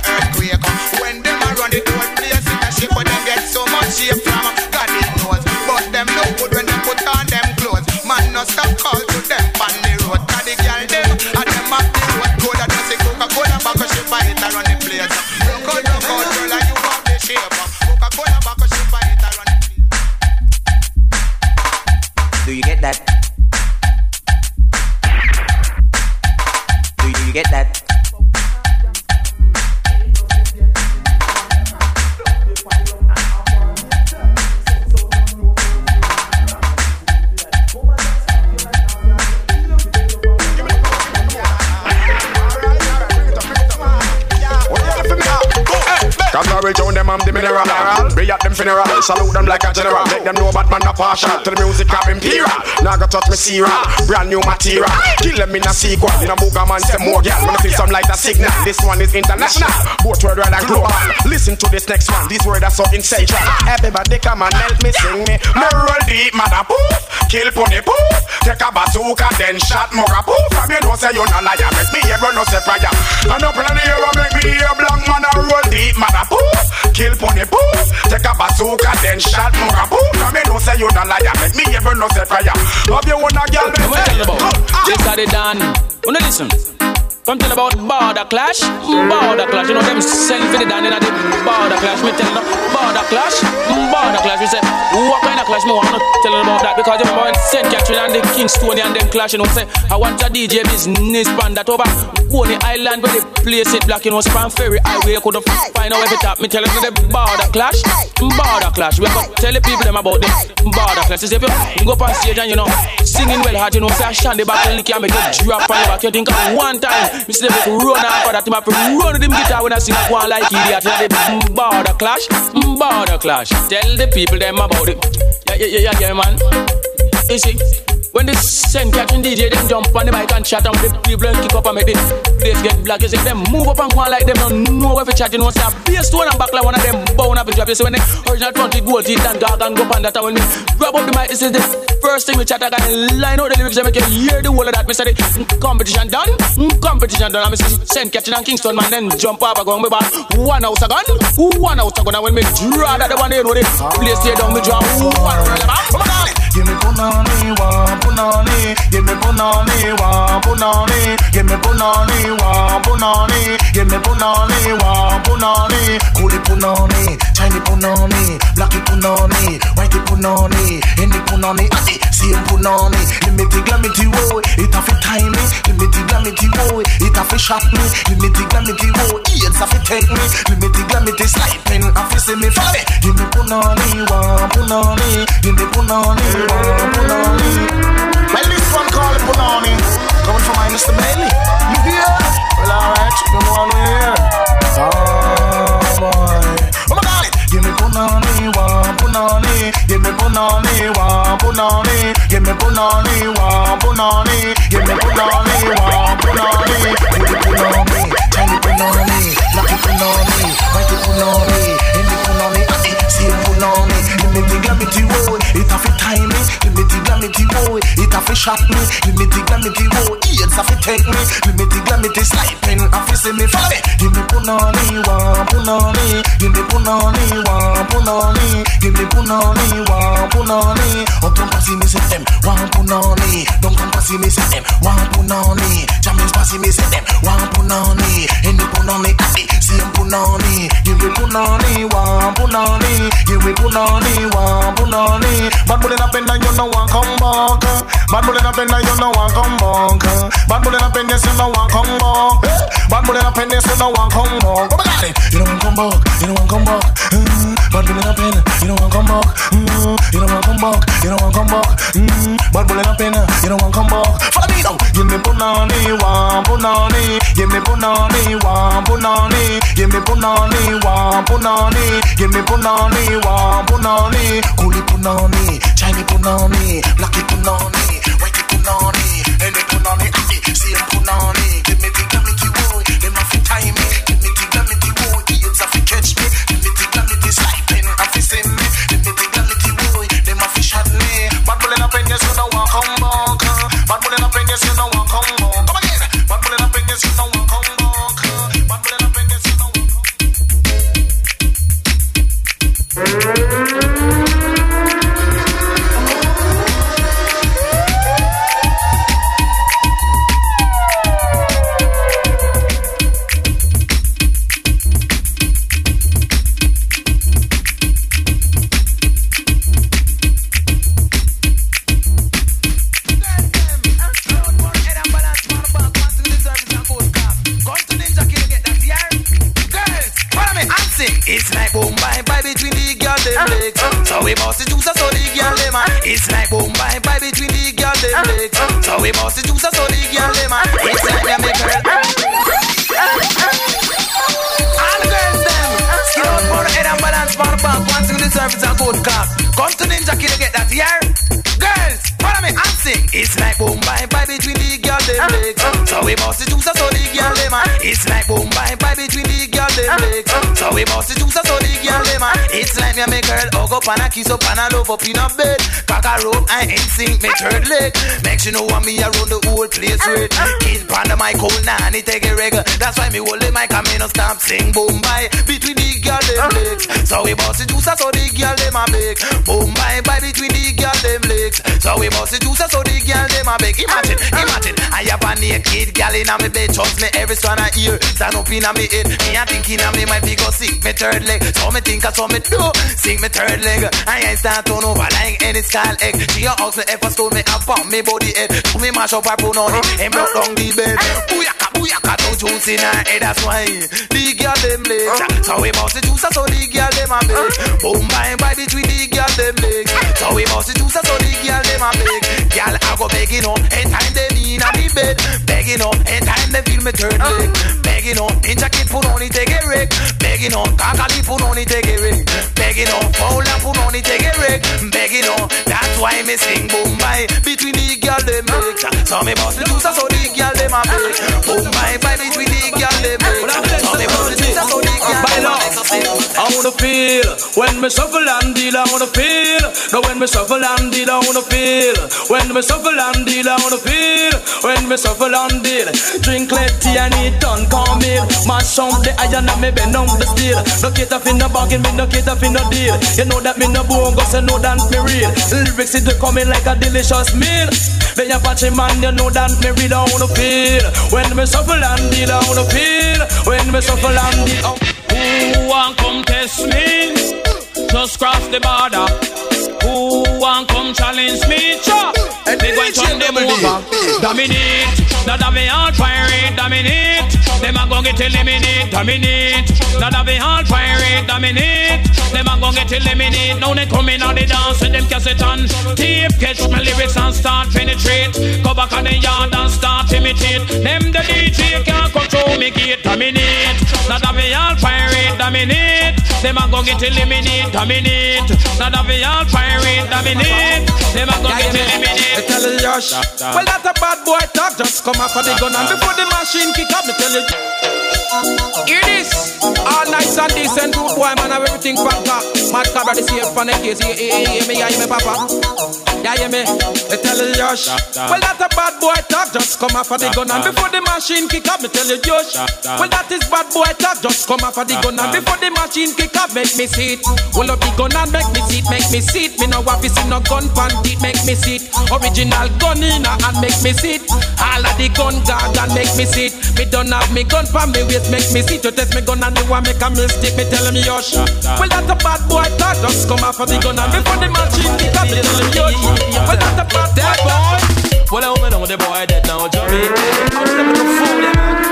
salute them like a general. Make them know bad man a partial. To the music of imperial. Now go touch me serial. Brand new material. Kill them in a sequel. In a booger man, say more girl. I see some like a signal. This one is international. Both world and global. Listen to this next one. These words are so essential. Everybody come and help me sing me. Me roll deep, mother poof. Kill pony poof. Take a bazooka, then shot more poof. From you know say you no liar. Make me hear no say prayer. And up in the air, make me hear black man a roll deep, mother poof. Kill pony poof. Take a bazooka, then shot more poof. From you know say you no liar. Make me hear no say prayer. Have you one a girl? me say? Just got it done. Wanna listen? Tell about border clash, border clash. You know them send for the down in the border clash. Me tell them border clash, border clash. We say what kind of clash? Me want to tell them about that because you remember when Saint Catherine and the Kingstonian them clash. You know say I want a DJ business band that over Coney Island where they place it black. You know span ferry highway. Could have find out every top. Me tell them the border clash, border clash. We have to tell the people them about the border clash. If you go up on stage and you know singing well hard, you know say I stand the back and lick and make you drop on your back. You think of one time. Me see them make run after that. Him have to run with him guitar when I sing a one like idiot. Know the border clash, border clash. Tell the people them about it. Yeah, yeah, yeah, yeah, man. You see. When the send catching DJ, them jump on the mic and chat and the people and kick up and make the place get black. You see them move up and go on like them don't know if chat. You know, say a bass stone and back like one of them bound up and drop. You see when the original front with gold teeth and dog and go and that. And when me grab up the mic, this is the first thing we chat. I can line out the lyrics and make you hear the whole of that. The competition done, competition done. And me see catching and Kingston man then jump up and go me back one house a gun, one house a gun. And when me draw that the one they know the place stay down, me draw one. Come on, Give me punani, one punani. Give me punani, one punani. Give me punani, one punani. Give me punani, one punani. Coolie punani, Chinese punani, blacky punani, whitey punani, any punani, adi, same punani. Limited glamity woe, it a fi time me. Limited glamity woe, it a fi shot me. Limited glamity woe, AIDS a fi take me. Limited glamity sniping, a fi see me follow. Give me punani, one punani. Give me punani, punani. Well, this one called punani, coming from my Mr. Bailey. You hear? Well, alright, you know I'm here. Oh boy, oh give me punani, one punani. Give me punani, one punani. Give me punani, one punani. Give me punani, one punani. Give me punani, tiny punani, lucky punani, mighty punani, woe, it a time me. Limited gravity woe, it a fi shot me. Limited gravity woe, AIDS a fi take me. Limited gravity sniping, a fi see me follow. Give me punani, one punani. Give me punani, one punani. Give me punani, one punani. Oh, don't pass me say them, one punani. Don't come pass me say them, one punani. Jammies pass me say them, one punani. Any punani, adi, same punani. Give me punani, one punani. Give me punani, one punani. Bad bullet up and you know one come back. Bad bullet up and you know one come back. Bad bullet up and you know one come back. Bad bullet up and you know one come back. Oh my God, you know one come back. You know one come back. Mm, Bad bullet up and you know one come back. Mm, You know one come back. You know one come back. Mm, Bad bullet up and you know one come back. Follow me now. Give me punani, one punani. Give me punani, one punani. Give me punani, one punani. Give me punani, one punani. Coolie punani, shiny punani, blacky punani, whitey punani, any punani, same me the glamity boy, them have to tie me. Give me the glamity boy, kids have to me. Give me the glamity sliping, have to send me. Give me the glamity boy, them have to shot me. Bad bullet up in yes, you know one come back. Bad bullet up in yes, you know one come. So we bust the juice so the girl them. Ah. It's like boom bye bye between the girl them uh-huh. legs. Ah. So we bust the juice so the girl them. Ah. Uh-huh. It's like them make girl. Uh-huh. All the girls them skin out for the head and balance for the back. One to the surface and good cock. Come to Ninja Kid to sing. It's like boom bye bye between the girl them uh-huh. legs. So we bust the juice so the girl them a. It's like boom bye bye between the girl them uh-huh. legs. So we bust the juice so the girl them a. It's like me and me girl hug up and a kiss up and a love up in a bed. Cock a rope and ain't sink me third leg. Make you know want me around the whole place with. Kid pan the mic hold nanny take a reg. That's why me hold the mic and me no stop sing boom bye between the girl them legs. So we bust the juice so the girl them uh, a beg. Boom bye bye between the girl them legs. So we the juice so the girl them a beg. Imagine, imagine, I have a naked girl in a me bed. Trust me, every strand of ear stand up in a me head. Me a thinking a me might be go sick me third leg. So me think I saw me do sing me third leg. I ain't start turn over like any skull egg. She a ask me if I stole me up on me body head. To me mash up her put on it and broke down the bed. Booyaka, booyaka, no juice in her head. That's why the girl them legs. So we bust the juice so the girl them a beg. Boom bye bye between the girl them legs. So we bust the juice so the girl them a beg. Girl I go begging up anytime they in a me bed. Begging up anytime they feel me third uh-huh. leg. Begging up ninja kid put on it take a wreck. Begging up kakali put on it take a wreck. Begging up Paula put on it take a wreck. Begging up that's why me sing boom bye between the girl them uh-huh. legs. So me bust the juice so the girl them a beg. Boom bye bye between the girl them legs. So me bust the juice so beg. I wanna feel when me shuffle and deal. I wanna feel. No, when me shuffle and deal, I wanna feel. When me shuffle and deal, I wanna feel. When me shuffle and deal, drink let tea and eat done come meal. Mash up the iron and me bend on the steel. No cater for no bargain, me no cater for no deal. You know that me no bogus, you know that me real. Lyrics it coming like a delicious meal. Then you patchy man, you know that me real. I wanna feel. When me shuffle and deal, I wanna feel. When me shuffle and deal. Oh. Who want come test me? Just cross the border. Who want come challenge me? Chop. They going turn them over. Dominate. That have me all fire it. Dominate. Them a go get eliminate. Dominate. That have me all fire it. Dominate. Them a go get eliminate. Now they come in on the dance with them cassette on tape. Catch my lyrics and start penetrate. Go back on the yard and start imitate. Them the DJ can't control me gate. Dominate. That have me all fire it. Dominate. Them a go get eliminate. Dominate. That have me all fire it. Dominate. Them a go get eliminate. tell you Well, that a bad boy talk. Just come off of the gun and before the machine kick up, me tell you. Hear this. All nice and decent, rude boy, man, have everything packed up. Mad cabra, this here, funny case. Hear, hear, hear me, hear me, papa. Yeah, hear me? Me tell you, Josh. Well, that a bad boy talk. Just come off of the gun and before the machine kick up, me tell you, Josh. Well, that is bad boy talk. Just come off of the gun and before the machine kick up, make me see it. Well, up the gun and make me see it, make me see it. Me no to see no gun pan it, make me see it. Original gun in and make me see it. All of the gun guard and make me see it. Me don't have me gun pan me waist, make me see. You test me gun and you want make a mistake, me tell him, Josh. Well, that a bad boy talk. Just come off of the gun and before the machine kick up, me tell him, Josh. Well, that a bad boy. Well, I know the boy dead now, Johnny. I'm stepping to fool, yeah,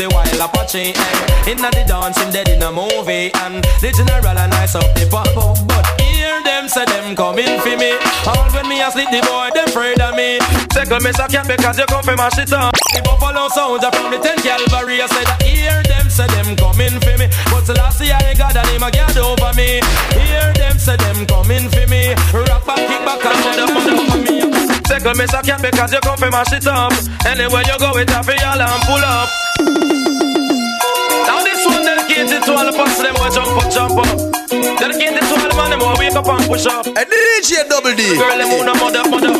the wild Apache. Eh. Inna the dance, him dead in a movie. And the general and I up the pop up. But hear them say them coming for me. All when me asleep, the boy them afraid of me. Second me suck because you come for my shit up. The buffalo soldier from the 10 Calvary. I said I hear them say them coming for me. But the last year I got a name a get over me. Hear them say them coming for me. Rock back, kick back, and mother, mother, mother me. Second me suck because you come for my shit up. Anywhere you go, it's a for y'all and pull up. Now this one dedicated to all the pussy them who jump up, jump up. Dedicated to all the man them who wake up and push up. A DJ Double D. Girl, them who no mother, mother.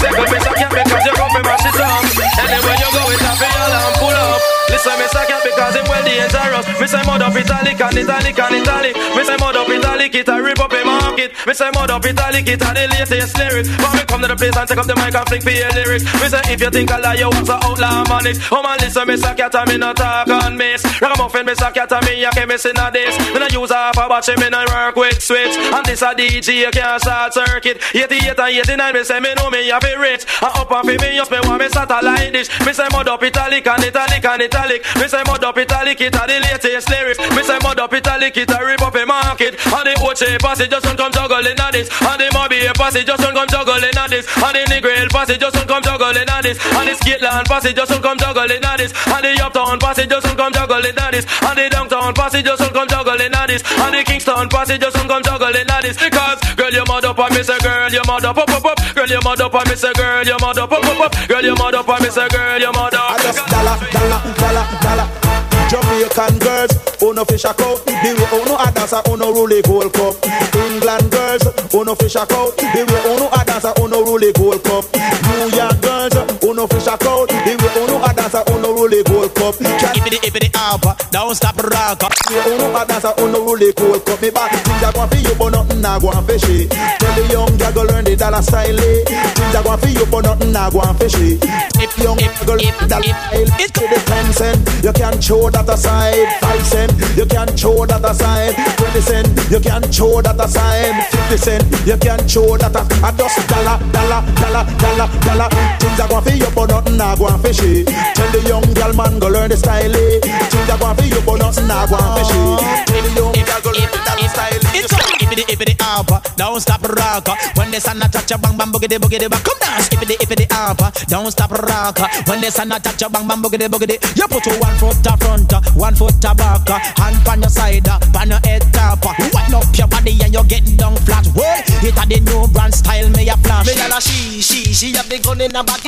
Second me suck because you come for my shit up. Anywhere you go, it's a y'all and pull up. Listen, me suck because him well dangerous. Me say mud up italic and italic and italic. Me say mud up italic, it a rip up a market. Me say mud up italic, it a the latest lyrics. But me come to the place and take up the mic and fling for your lyrics. Me say if you think I lie, you want to outlaw man it. Oh man, listen, me suck cat and me no talk on miss. Ragamuffin, me suck cat and me a chemist in a this. Me no use half a batch, me no work with switch. And this a DJ, you can't short circuit. 88 and 89, me say me know me have it rich. And up and me, just me want me satellite dish. Me say mud up italic and italic and italic. Me say mud up italic, it a the latest lyrics. Me say mud up italic, it a rip up a market. And the Ochi passage just don't come juggling at this. And the Mobay passage just don't come juggling at this. And the Negril passage just don't come juggling at this. And the Skitland passage just don't come juggling at this. And the Uptown passage just don't come juggling at this. And the Downtown passage just don't come juggling at this. And the Kingston passage just don't come juggling at this. Because girl, you mud up and me say girl, you mud up, up, up, up. Girl, you mud up and me say girl, you mud up, up, up, up. Girl, you mud up and me say girl, you mud up. I just dollar, dollar, dollar, dollar. Jamaican girls, uno fish a coat. The way uno a dance, uno rule a gold cup. England girls, uno fish a coat. The way uno a dance, uno rule a gold cup. New York girls, uno fish a coat. The way uno a dance, uno rule a gold cup. Ippity ippity up, don't stop rock. The way uno a dance, uno rule a gold cup. Me back things a go for you, but nothing a go for she. Tell the young girl go learn the dollar style. eh. Things a go for you, but nothing a go for she. If young girl the dollar style, it's to the ten cent. You can show that aside. Five cent, you can show that aside. Twenty cent, you can show that aside. Fifty cent, you can show that a, a just dollar, dollar, dollar, dollar, dollar. Things are going for you, but nothing are going for she. Tell the young girl man go learn the style. eh. Things are going for you, but nothing are going for she. Tell the young girl go learn the dollar style. eh. It's up, ippity ippity up, don't stop rock. When the sun a touch a bang bang boogity boogity back, come dance, ippity ippity up, don't stop rock. When the sun a touch a bang bang boogity boogity, you put your one foot to front, one foot to back, hand on your side, on your head top. Wind up your body and you get down flat. Way, it a the new brand style, me a flash. Me and a she, she, she have the gun in her back.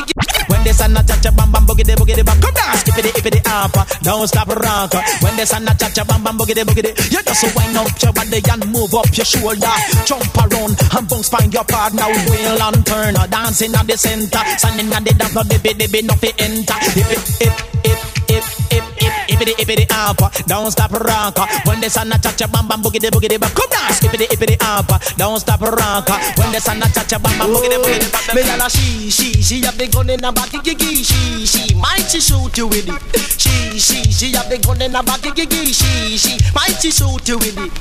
When the sun a touch a bang bang boogity boogity back, come dance, ippity ippity up, don't stop rock. When the sun a touch a bang bang boogity boogity, you just wind up your body and move up your shoulder, jump around and bounce find your partner, wheel and turn, dancing at the center, standing at the dance, no dibby no fi enter. If, if, if, if, if, ippity ippity up, don't stop rock. When the sun a touch a bam bam boogity boogity back, come dance, ippity ippity up, don't stop rock. When the sun a touch a bam bam boogity boogity back, Me and a she, she, she have the gun in her back. Gigi, she, she, might she shoot you with it. She, she, she have the gun in her back. Gigi, she, she, might she shoot you with it.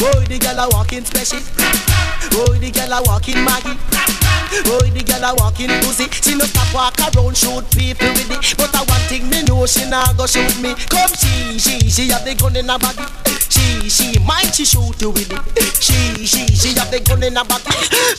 Oh, the girl a walking special. Oh, the girl a walking Maggie. Oh, the girl a walking pussy. She no stop walk around shoot people with it. But I one thing me know she nah go shoot me. Come she, she, she have the gun in her body. She, she, might she shoot you with it. She, she, she have the gun in her body.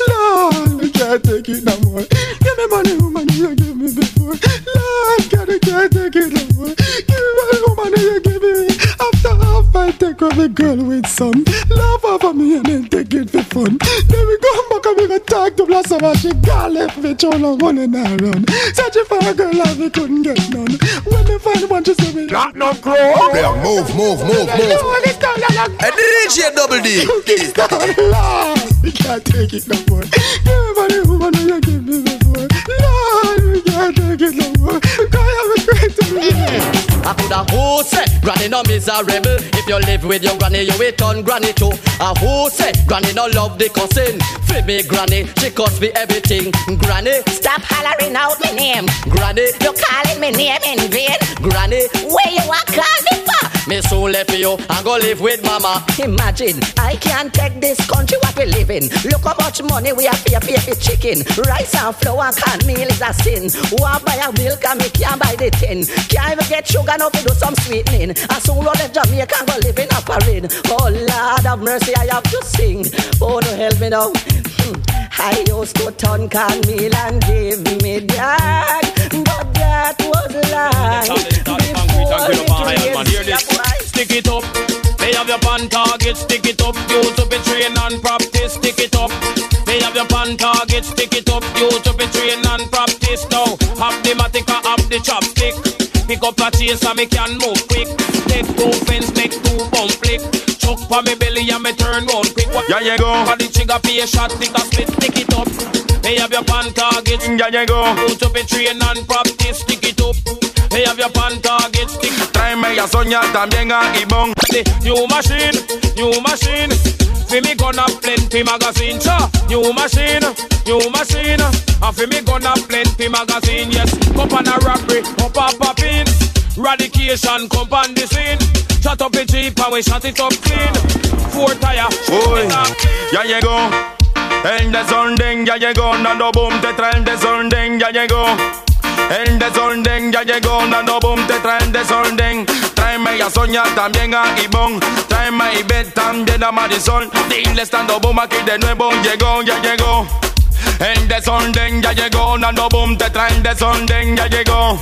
Lord, we can't take it no more. Give me money, woman, you give me before. Lord, God, I can't take it no more. Give me money, woman, you give me. After half, I take away girl with some love over me and then take it for fun. Then we go back and we go talk to Blossom and she got left me all along running and run. Searching for a girl and we couldn't get none. When we find one, she said we Not no crow. Yeah, move, move, move, move. And DJ Double D. It's not Lord, we can't take it no more. Give me money, woman, you give me before. Lord, we can't take it no more. Cry have a great to me. I coulda who say granny no miserable. If you live with your granny, you will turn granny too. A who say eh, granny no love the cousin. Free me granny, she cost me everything. Granny, Stop hollering out my name. granny, You calling me name in vain. granny. Where you are call me for? Me soon left you and go live with mama. Imagine, I can't take this country what we live in. Look how much money we have pay pay for chicken. Rice and flour and corn meal is a sin. Want buy a milk and me can't buy the tin. Can't even get sugar now to do some sweetening. And soon all the Jamaica and go live in a parade. Oh Lord have mercy, I have to sing. Oh no help me now. Hmm. I used to turn corn meal and give me that, but that was life. Stick it up. They have your pan target, stick it up. You to be trained and practice, stick it up. They have your pan target, stick it up. You to be trained and practice now. Have the matica, have the chopstick. Pick up a chase and me can move quick. Take two fence, make two bump flick. Chuck for me belly and me turn round quick. Ya llegó. For the trigger, pay a shot, stick a split, stick it up. They have your pan target. Ya llegó. You to be trained and practice, stick it up. They have your pan target, stick Tráeme a Sonia también a Ivonne. New machine, new machine. Fi me gonna plenty magazine, cha. New machine, new machine. And fi me gonna plenty magazine, yes. Come on a robbery, up a popping. Radication, come on the scene. Shut up the jeep and we shut it up clean. Four tire, Uy, ya llegó. El desorden ya llegó, dando boom, te trae el desorden, ya llegó. El desorden ya llegó, dando boom, te trae el desorden. Tráeme a Sonia, también a Ivonne. Tráeme a Ivette, también a Marisol. Dile estando boom aquí de nuevo, llegó, ya llegó. El desorden ya llegó, dando boom, te trae el desorden, ya llegó.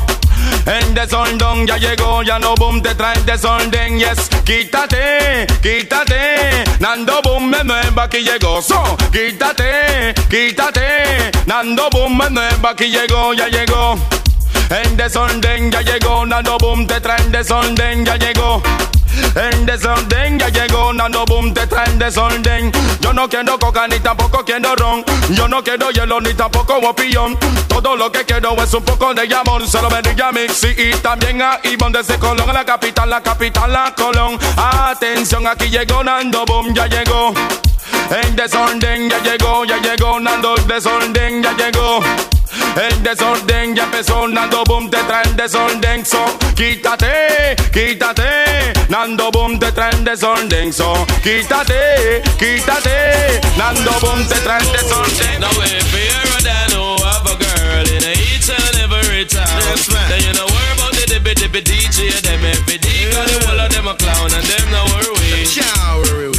El desorden ya llegó, ya no boom, te trae el desorden, yes. Quítate, quítate, Nando boom, me nueva aquí llegó. So, quítate, quítate, Nando boom, me nueva aquí llegó, ya llegó. El desorden ya llegó, Nando boom, te trae el desorden, ya llegó. El desorden ya llegó, Nando Boom te trae el desorden. Yo no quiero coca ni tampoco quiero ron. Yo no quiero hielo ni tampoco opinión. Todo lo que quiero es un poco de amor. Se lo bendiga a Mixi y también a Ivonne desde Colón, la capital, la capital, la Colón. Atención, aquí llegó Nando Boom, ya llegó. El desorden ya llegó, ya llegó Nando, desorden ya llegó. El desorden ya empezó, Nando Boom te trae el desorden, so. Quítate, quítate, Nando Boom te desorden, so. Quítate, quítate, Nando Boom te desorden. Now if you're a dad who have a girl in each and every town. Then you know worry about the dippy dippy DJ Them every Cause the whole of them a clown and them no worry Can't worry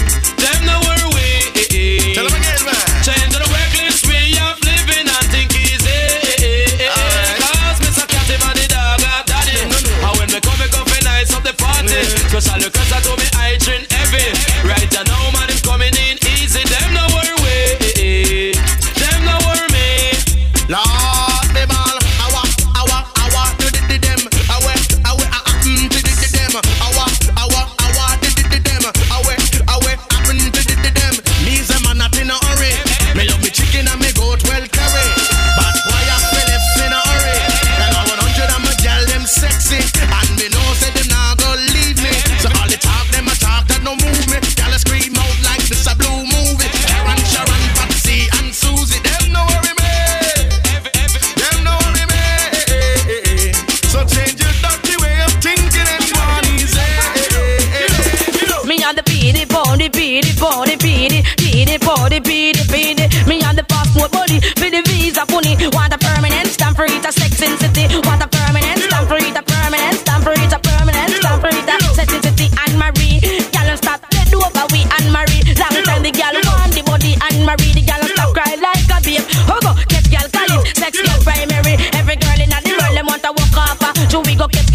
beady body, beady, beady. Me on the passport body, for the visa funny. Want a permanent stamp for it, a sex in city. Want a permanent stamp for it, a permanent stamp for it, a permanent stamp for it, a sex in city. Anne Marie, gal stop dead over we Anne Marie. Long time the gal want the body Anne Marie, the gal stop cry like a babe. Oh go, get gal calling, sex gal primary. Every girl in the world them want to walk off. uh, So we go get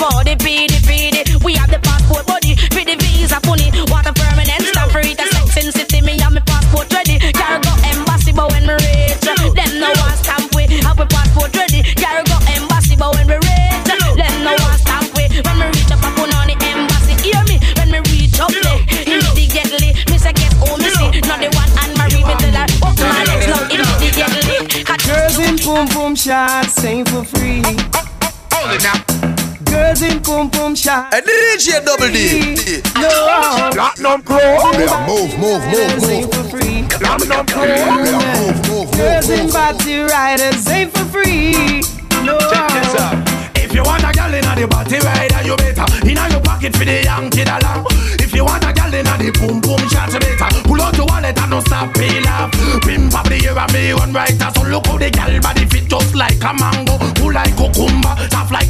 for the PD, PD. We have the passport body, with the visa funny. What a permanent stamp for it, a sex in city. Me and my passport ready. Girl go embassy, but when we reach, them no one stamp we have a passport ready. Girl go embassy, but when we reach, them no one stamp we. When we reach up, I put on the embassy. Hear me? When we reach up, they immediately. Miss I get home, me see not the one and marry me till I walk my legs now immediately. Girls in boom boom shots, ain't for free. Hold it now. Girls in pum pum shots. And DJ Double D. No. Platinum Crow. Yeah, move, move, move, ain't move. for free. Platinum Crow. Yeah, move, move, Girls move, in move. body riders ain't for free. No. If you want a gal inna the body rider, you better inna your pocket for the young kid along. If you want a gal inna the boom boom shot, you better pull out your wallet and don't stop pay off. Pimp up the air and me run right So look how the gal body fit just like a mango,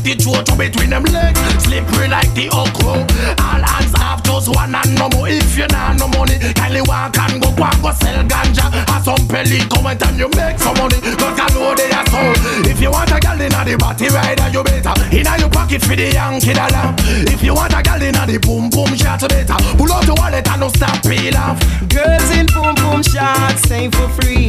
like the chocho between them legs, slippery like the okra. All hands off, just one and no more. If you not no money, kindly walk and go go go sell ganja. Or some pelly come and you make some money. Cause I know they are sold. If you want a gal inna the body rider, you better inna your pocket for the young kid along. If you want a gal inna the boom boom shot, better pull out your wallet and don't stop peel off. Girls in boom boom shots ain't for free.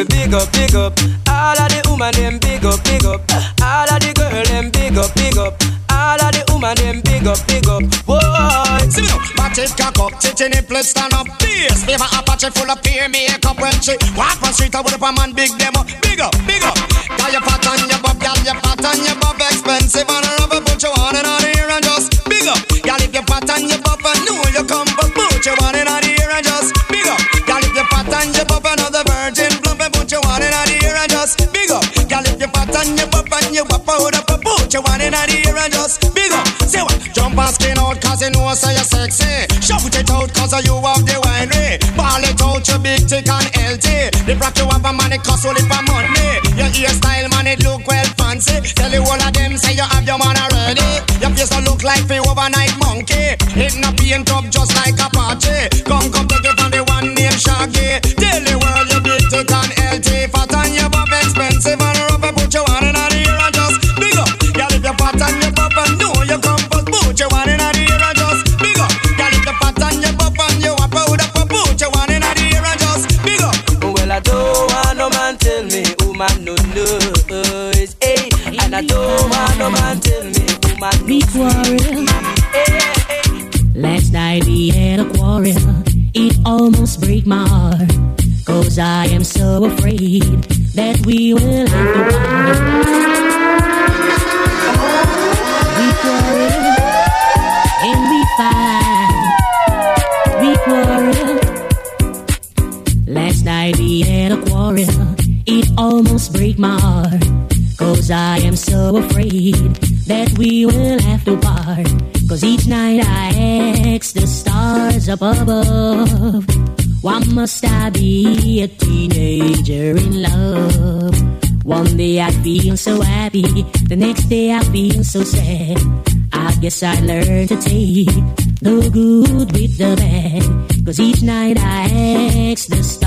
It. And feel big up, big up. All of the woman them big up, big up. All of the girl them big up, big up. All of the woman them big up, big up. Whoa. See me now. It cock up, titty nipple stand up. Bass, favor Apache full of peer makeup when she walk on street. Up a man big them up, big up, big up. Got your fat on your bob, gal your fat on your bob, expensive on a rubber, put you on and on and you wap out up, put you on and on here and just big up. Say what? Jump and skin out cause you know so you're sexy. Shout it out cause you have the winery. Ball it out you big thick and healthy. The rock you have a money cost only for money. Your hairstyle man it look well fancy. Tell you all of them say you have your man already. Your face don't look like the overnight monkey. It not paint up just like a party. Come come take it from the one named Shaggy. Man quarrel. Last night we had a quarrel. It almost break my heart. Cause I am so afraid that we will have to part. We quarrel and we fight. We quarrel. Last night we had a quarrel. It almost break my heart. Cause I am so afraid that we will have to part. Cause each night I ask the stars up above. Why must I be a teenager in love? One day I feel so happy, the next day I feel so sad. I guess I learned to take the good with the bad. Cause each night I ask the stars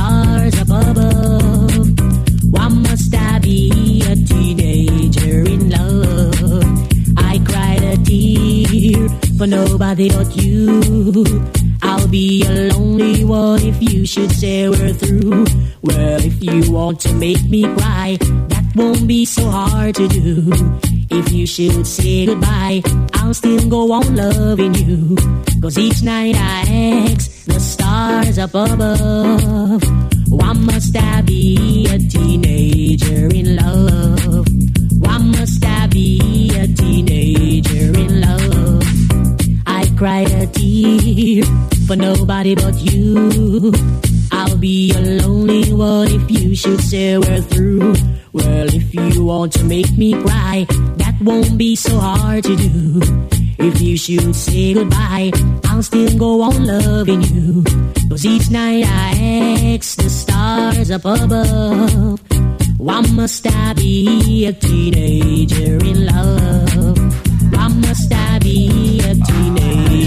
for nobody but you. I'll be a lonely one if you should say we're through. Well, if you want to make me cry, that won't be so hard to do. If you should say goodbye, I'll still go on loving you. Cause each night I ask the stars up above. Why must I be a teenager in love? Why must I be a teenager in love? Cried a tear for nobody but you. I'll be a lonely one if you should say we're through. Well, if you want to make me cry, that won't be so hard to do. If you should say goodbye, I'll still go on loving you. Cause each night I ask the stars up above. Why must I be a teenager in love? Why must I be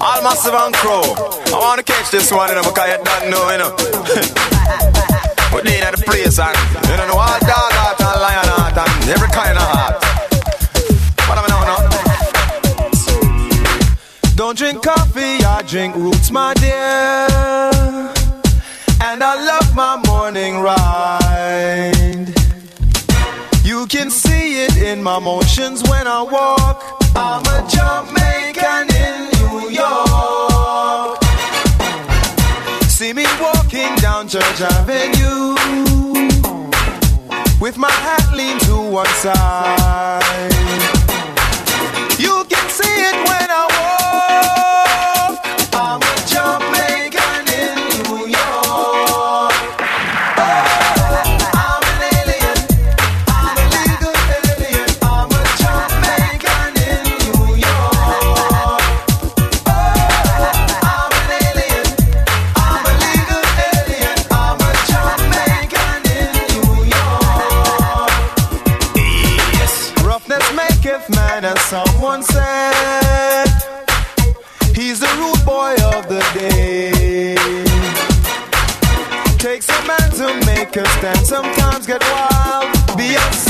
All massive and crow. I wanna catch this one, you know, because you don't know, you know. Put in at the place and you don't know all dog heart and lion heart and every kind of heart. What am I now, no? Don't drink coffee, I drink roots, my dear. And I love my morning ride. You can see it in my motions when I walk. I'm a Jamaican lounge avenue with my hat leaned to one side. understand sometimes get wild. Beyonce.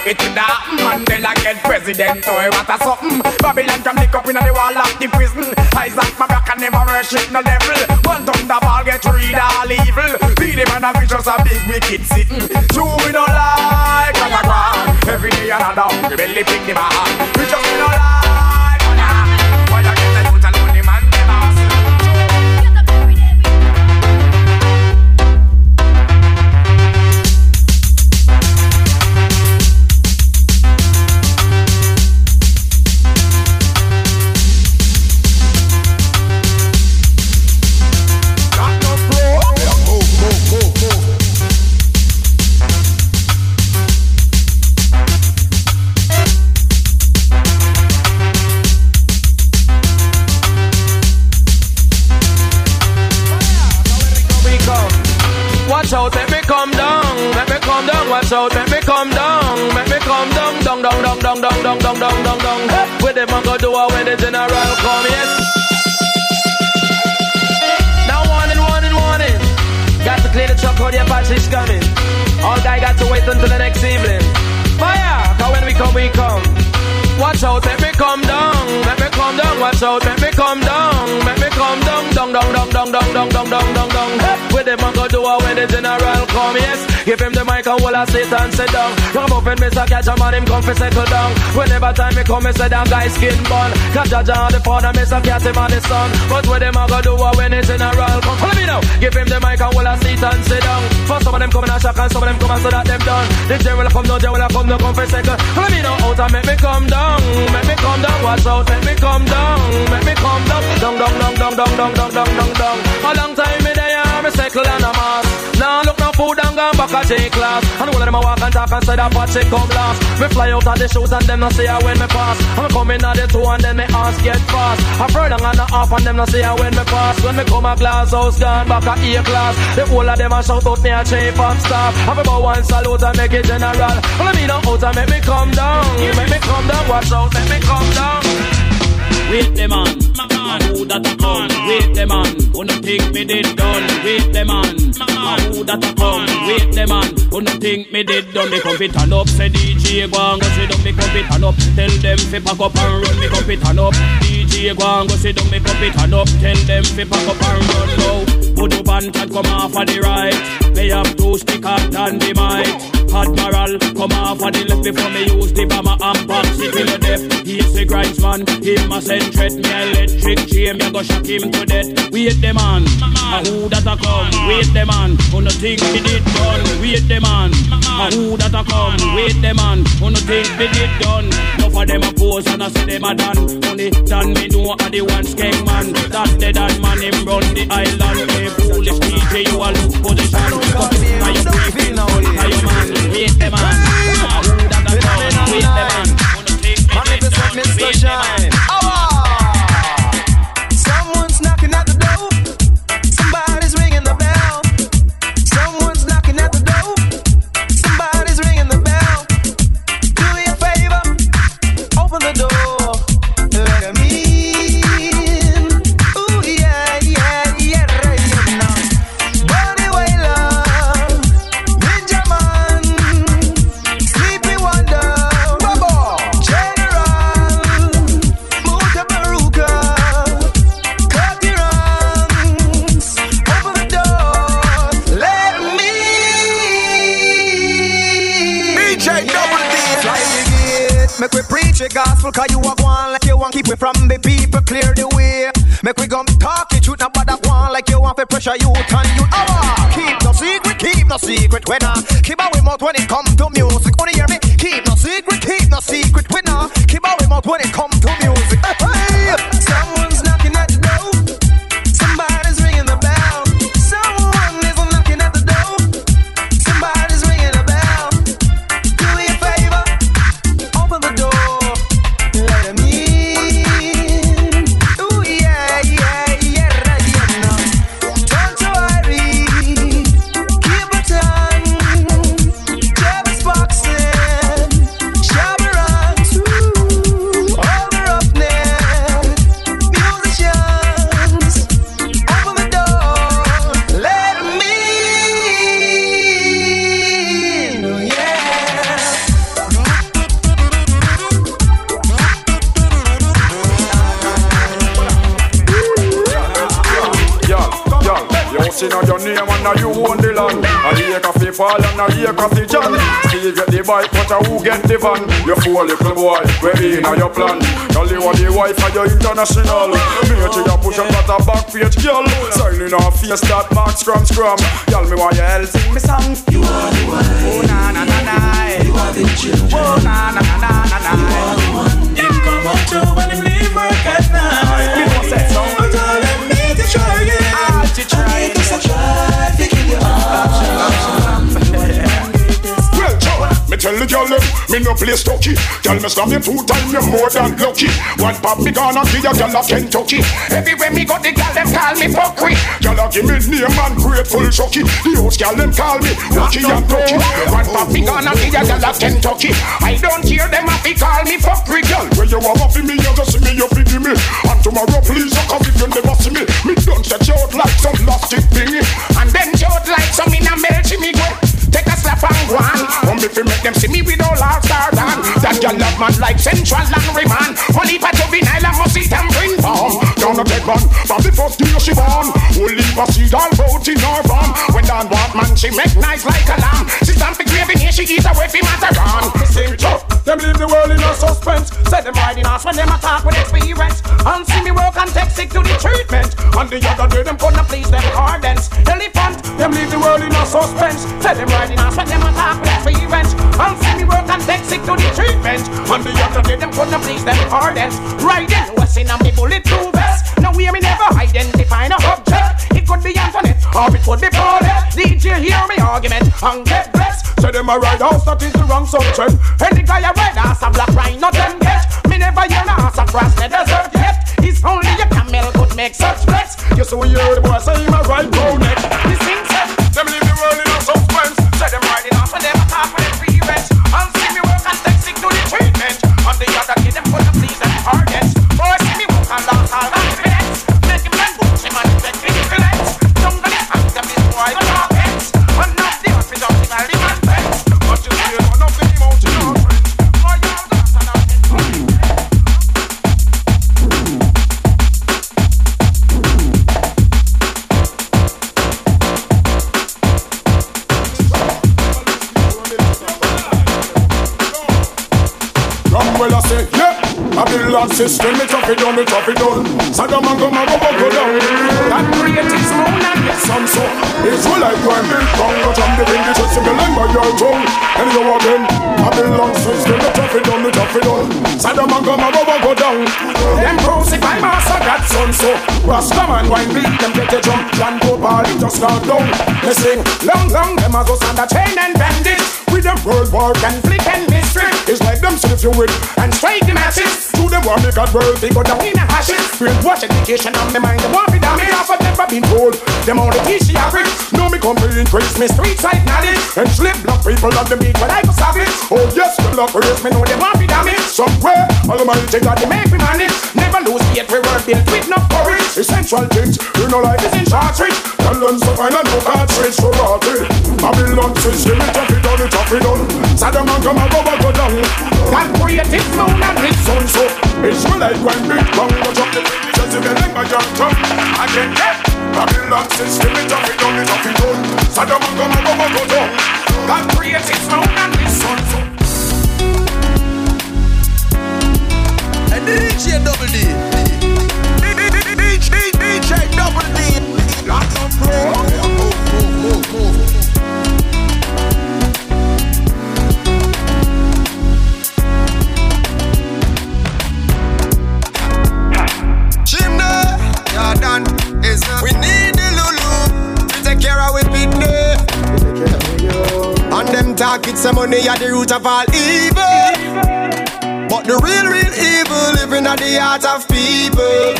look it in that Mandela get president Boy, what a something. Babylon come lick up in the wall of the prison. Isaac my back can never worship no devil. One thunderball get rid of all evil. See the man of just a big wicked sitting. True we no like what a grand Every day another hungry belly pick the man. We just we no like Dong dong dong dong dong dong. down. Hey. Where them a go do a when the general come, yes. Now warning, warning, warning. Got to clear the truck or the is coming. All guy got to wait until the next evening. Fire, cause when we come, we come. Watch out, let me come down, let me come down. Watch out, let me come down, let come down, down, down, down, down, down, down, down. Hey, Where them a go do a uh, when the general come? Yes, give him the mic and hold a sit and sit down. Ram up and a catch a man, him come for settle down. Whenever time me come, me say that guy skin bun. Cause Jaja and the father, miss a cat him and the son. But where them a go do a uh, when the general come? Follow me now. Give him the mic and hold a sit and sit down. For some of them come in shock and some of them come and so that them done. The general come, no general come, no come for second. Follow me now out and make me come down, make me come down. Watch out, make me come down, make me come down, down, down, down, down, down, down, down, down, down. A long time me there, me cycle and a mass. Now look food and gone back a J class. And all of them a walk and talk and say that shit come last. Me fly out of the shoes and them no see how when me pass. I'm coming out the two and then me ass get fast. I further and a half and them no see how when me pass. When me come a glass house gone back a A class. The whole of them a shout out me a chief of staff. Have about one salute and make it general. Well I mean out and make me come down, make me come down. Watch out, make me come down. Wait the man, and who that a come? Wait the man, no think me did done? Wait the man, and who that a come? Wait the man, no think me did done? Me come fit turn up, say DJ go and go sit down. Me come fit turn up, tell them fi pack up and run. Me come fit turn up, DJ go and go sit down. Me come fit turn up, tell them fi pack up and run now. Voodoo band can come off of the right. They have two stick and the mic. Admiral, come off of the left before me use the bomber and box it till the death. He's the grinds man, him a send threat me electric chain, me go shock him to death. Wait the man, a who that a come? Wait the man, who no think me did done? Wait the man, a who that a come? Wait the man, who no think me did done? Enough of them a pose and I say them a done. Only done me know a the one skeng man. That dead man him run the island. Hey foolish DJ, you a look position. Two time, you more than lucky. One pop me gonna give you girl a Kentucky. Everywhere me go, the girl them call me fuckery. Girl a give me name and grateful chucky. The house girl them call me Lucky and Tucky. One pop me gonna give you girl a Kentucky. Central and Rayman. Only for juvenile and must eat and bring form. Down the dead man, from the first day she born. Only for seed all boat in her farm. When down what man, she make nice like a lamb. She stand for craving here, she eat away from Mataran. Sing tough. Them leave the world in a suspense. Set them riding us when them attack with experience. And see me work and take sick to the treatment. And the other day them couldn't please them ardents. Elephant, them leave the world in a suspense. Set them riding us when them attack with experience. And see me work and take sick to the treatment. And the day them couldn't please them ardents. Riding, what's in a me bulletproof vest. Now we me never identify no object. It could be Antoinette or it could be Paulette. DJ hear me argument and get blessed. Say them a ride house that is the wrong subject. Any guy a red ass a black rhino them get. Me never hear no ass across the desert yet. It's only a camel could make such flex. You see we hear the boy say him a ride go neck. Babylon system, it up, it done, it up, it done. Sodom and Gomorrah go, go, go down. That creative moon and the sun, so it's all like when big bang, but I'm the wind, it's a line by your tongue. And you again, Babylon system, it up, it done, it up, it done. Sodom and Gomorrah go, go, go down. Them crucify master, that son, so Rastaman, wine beat, them get a jump. Land go party, just start down. They sing, long, long, them a go stand a chain and bandit. With them world war, conflict and mystery. It's like them slip you with and strike the masses. To them want make a world, they go down in a hashes. Brainwash education on the mind, they want me down. Me off of never been told. Them teach the average. No me come here increase me street side knowledge. And slip block people on the beat when I go savage. Oh yes, the love race me know they want me damage. Somewhere, all Almighty God, they make me manage. Never lose yet we work built with no courage. Essential things, you know life is in shortage. Talents so fine and no cartridge so rotted. Babylon system, it up, it done, it up, it done. Saddam and come and go, down. God created moon and his sun, so it's like when big bang go drop the just if you like my young tongue. I can get Babylon system, it done, it up, it done. Saddam and come and go, go, go. God created moon and his sun, so And DJ Double D. DJ Double D. Lots of pro. Move, move, move, move. Is we need the Lulu to take care of we eh? picnic. And them talk it's some money at the root of all evil. But the real, real evil living at the heart of people.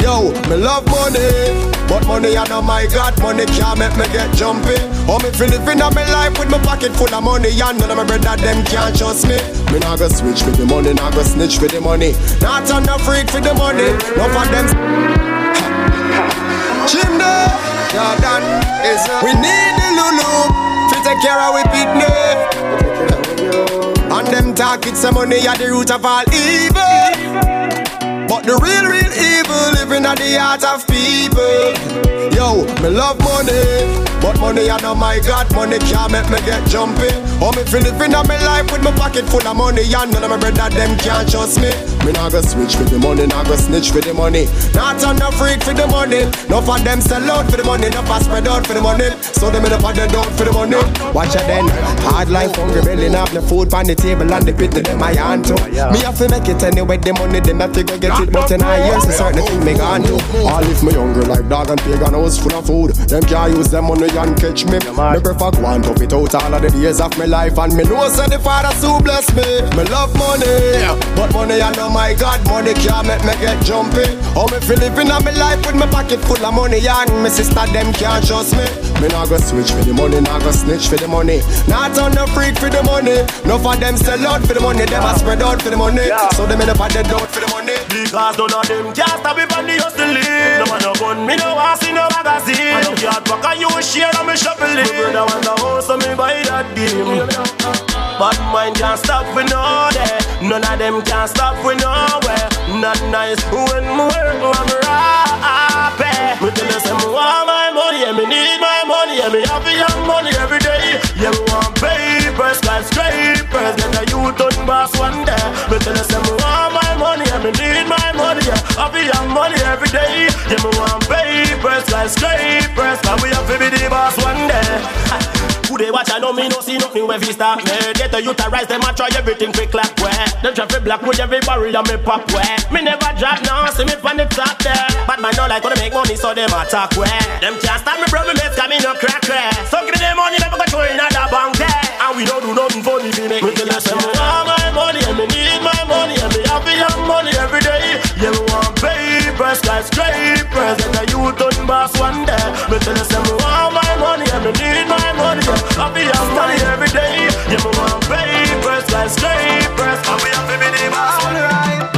Yo, me love money, but money I know my God, money can't make me get jumpy. Oh, me feel living on my life with my pocket full of money, and none of my brother them can't trust me. Me nah go switch for the money, nah go snitch for the money, not on the freak for the money. No for them. Chimney, Jordan is we need the Lulu to take care of we picnic. And them talk it's some money at the root of all evil. But the real, real evil living at the heart of people. Yo, me love money. But money, I know my God, money can't make me get jumpy. Oh, me feel living on my life with my pocket full of money. And none of my brother, them can't trust me. Me not go switch for the money, not go snitch for the money. Not on the freak for the money. No for them sell out for the money, no for spread out for the money. So them in the pot, they don't for the money. Watch it then. Hard life, hungry belly, have the food on the table and the pit to them my hand to. Me have to make it anyway, the money, them have to go get it. But in a year, so certain thing me gone do. All if me hungry like dog and pig and house full of food. Them can't use them money and catch me. Me prefer go and tough it out all of the days of my life. And me know say the father so bless me. Me love money, but money I know my God, money can't make me get jumpy. How me feel living on my life with my pocket full of money and my sister them can't trust me. Me not go switch for the money, not go snitch for the money. Not on the freak for the money. No for them sell out for the money, them a spread out for the money. So them in the pot dead out for the money. Because none of them can't stop me from the hustling. No man no gun, me no want see no magazine. I don't care what you share on me shopping. My brother want the house, so me buy that deal. But mine can't stop for no day. None of them can't stop for nowhere. Not nice when me work, I'm rapping. Eh. Me tell you, say me want my money, and me need my money, and me have young money every day. Yeah, me want papers, skyscrapers, get a youth on boss one day. Me tell you, say me want my money, and me need my money, yeah. I'll be have young money every day. Yeah, me want papers, skyscrapers, cause we have to be the boss one day. Who they watch, I know me no see nothing when we start me. Get the youth to rise, them a try everything quick like where. Them try to black with every barrel and me pop where. Me never drop now, see me from the top there. But man no like gonna make money, so them attack where. Them can't stop me, me mates got me no crack where. So give them money, never go throw in another bank there. And we don't do nothing for me, we make me tell us them want my money and me need my money and me have young money every day. Yeah, me want papers, skyscrapers, and the youth on boss one day. Me tell them want my money and me need my money. I be have money every day. Yeah, me want papers, skyscrapers. I be have to be the boss.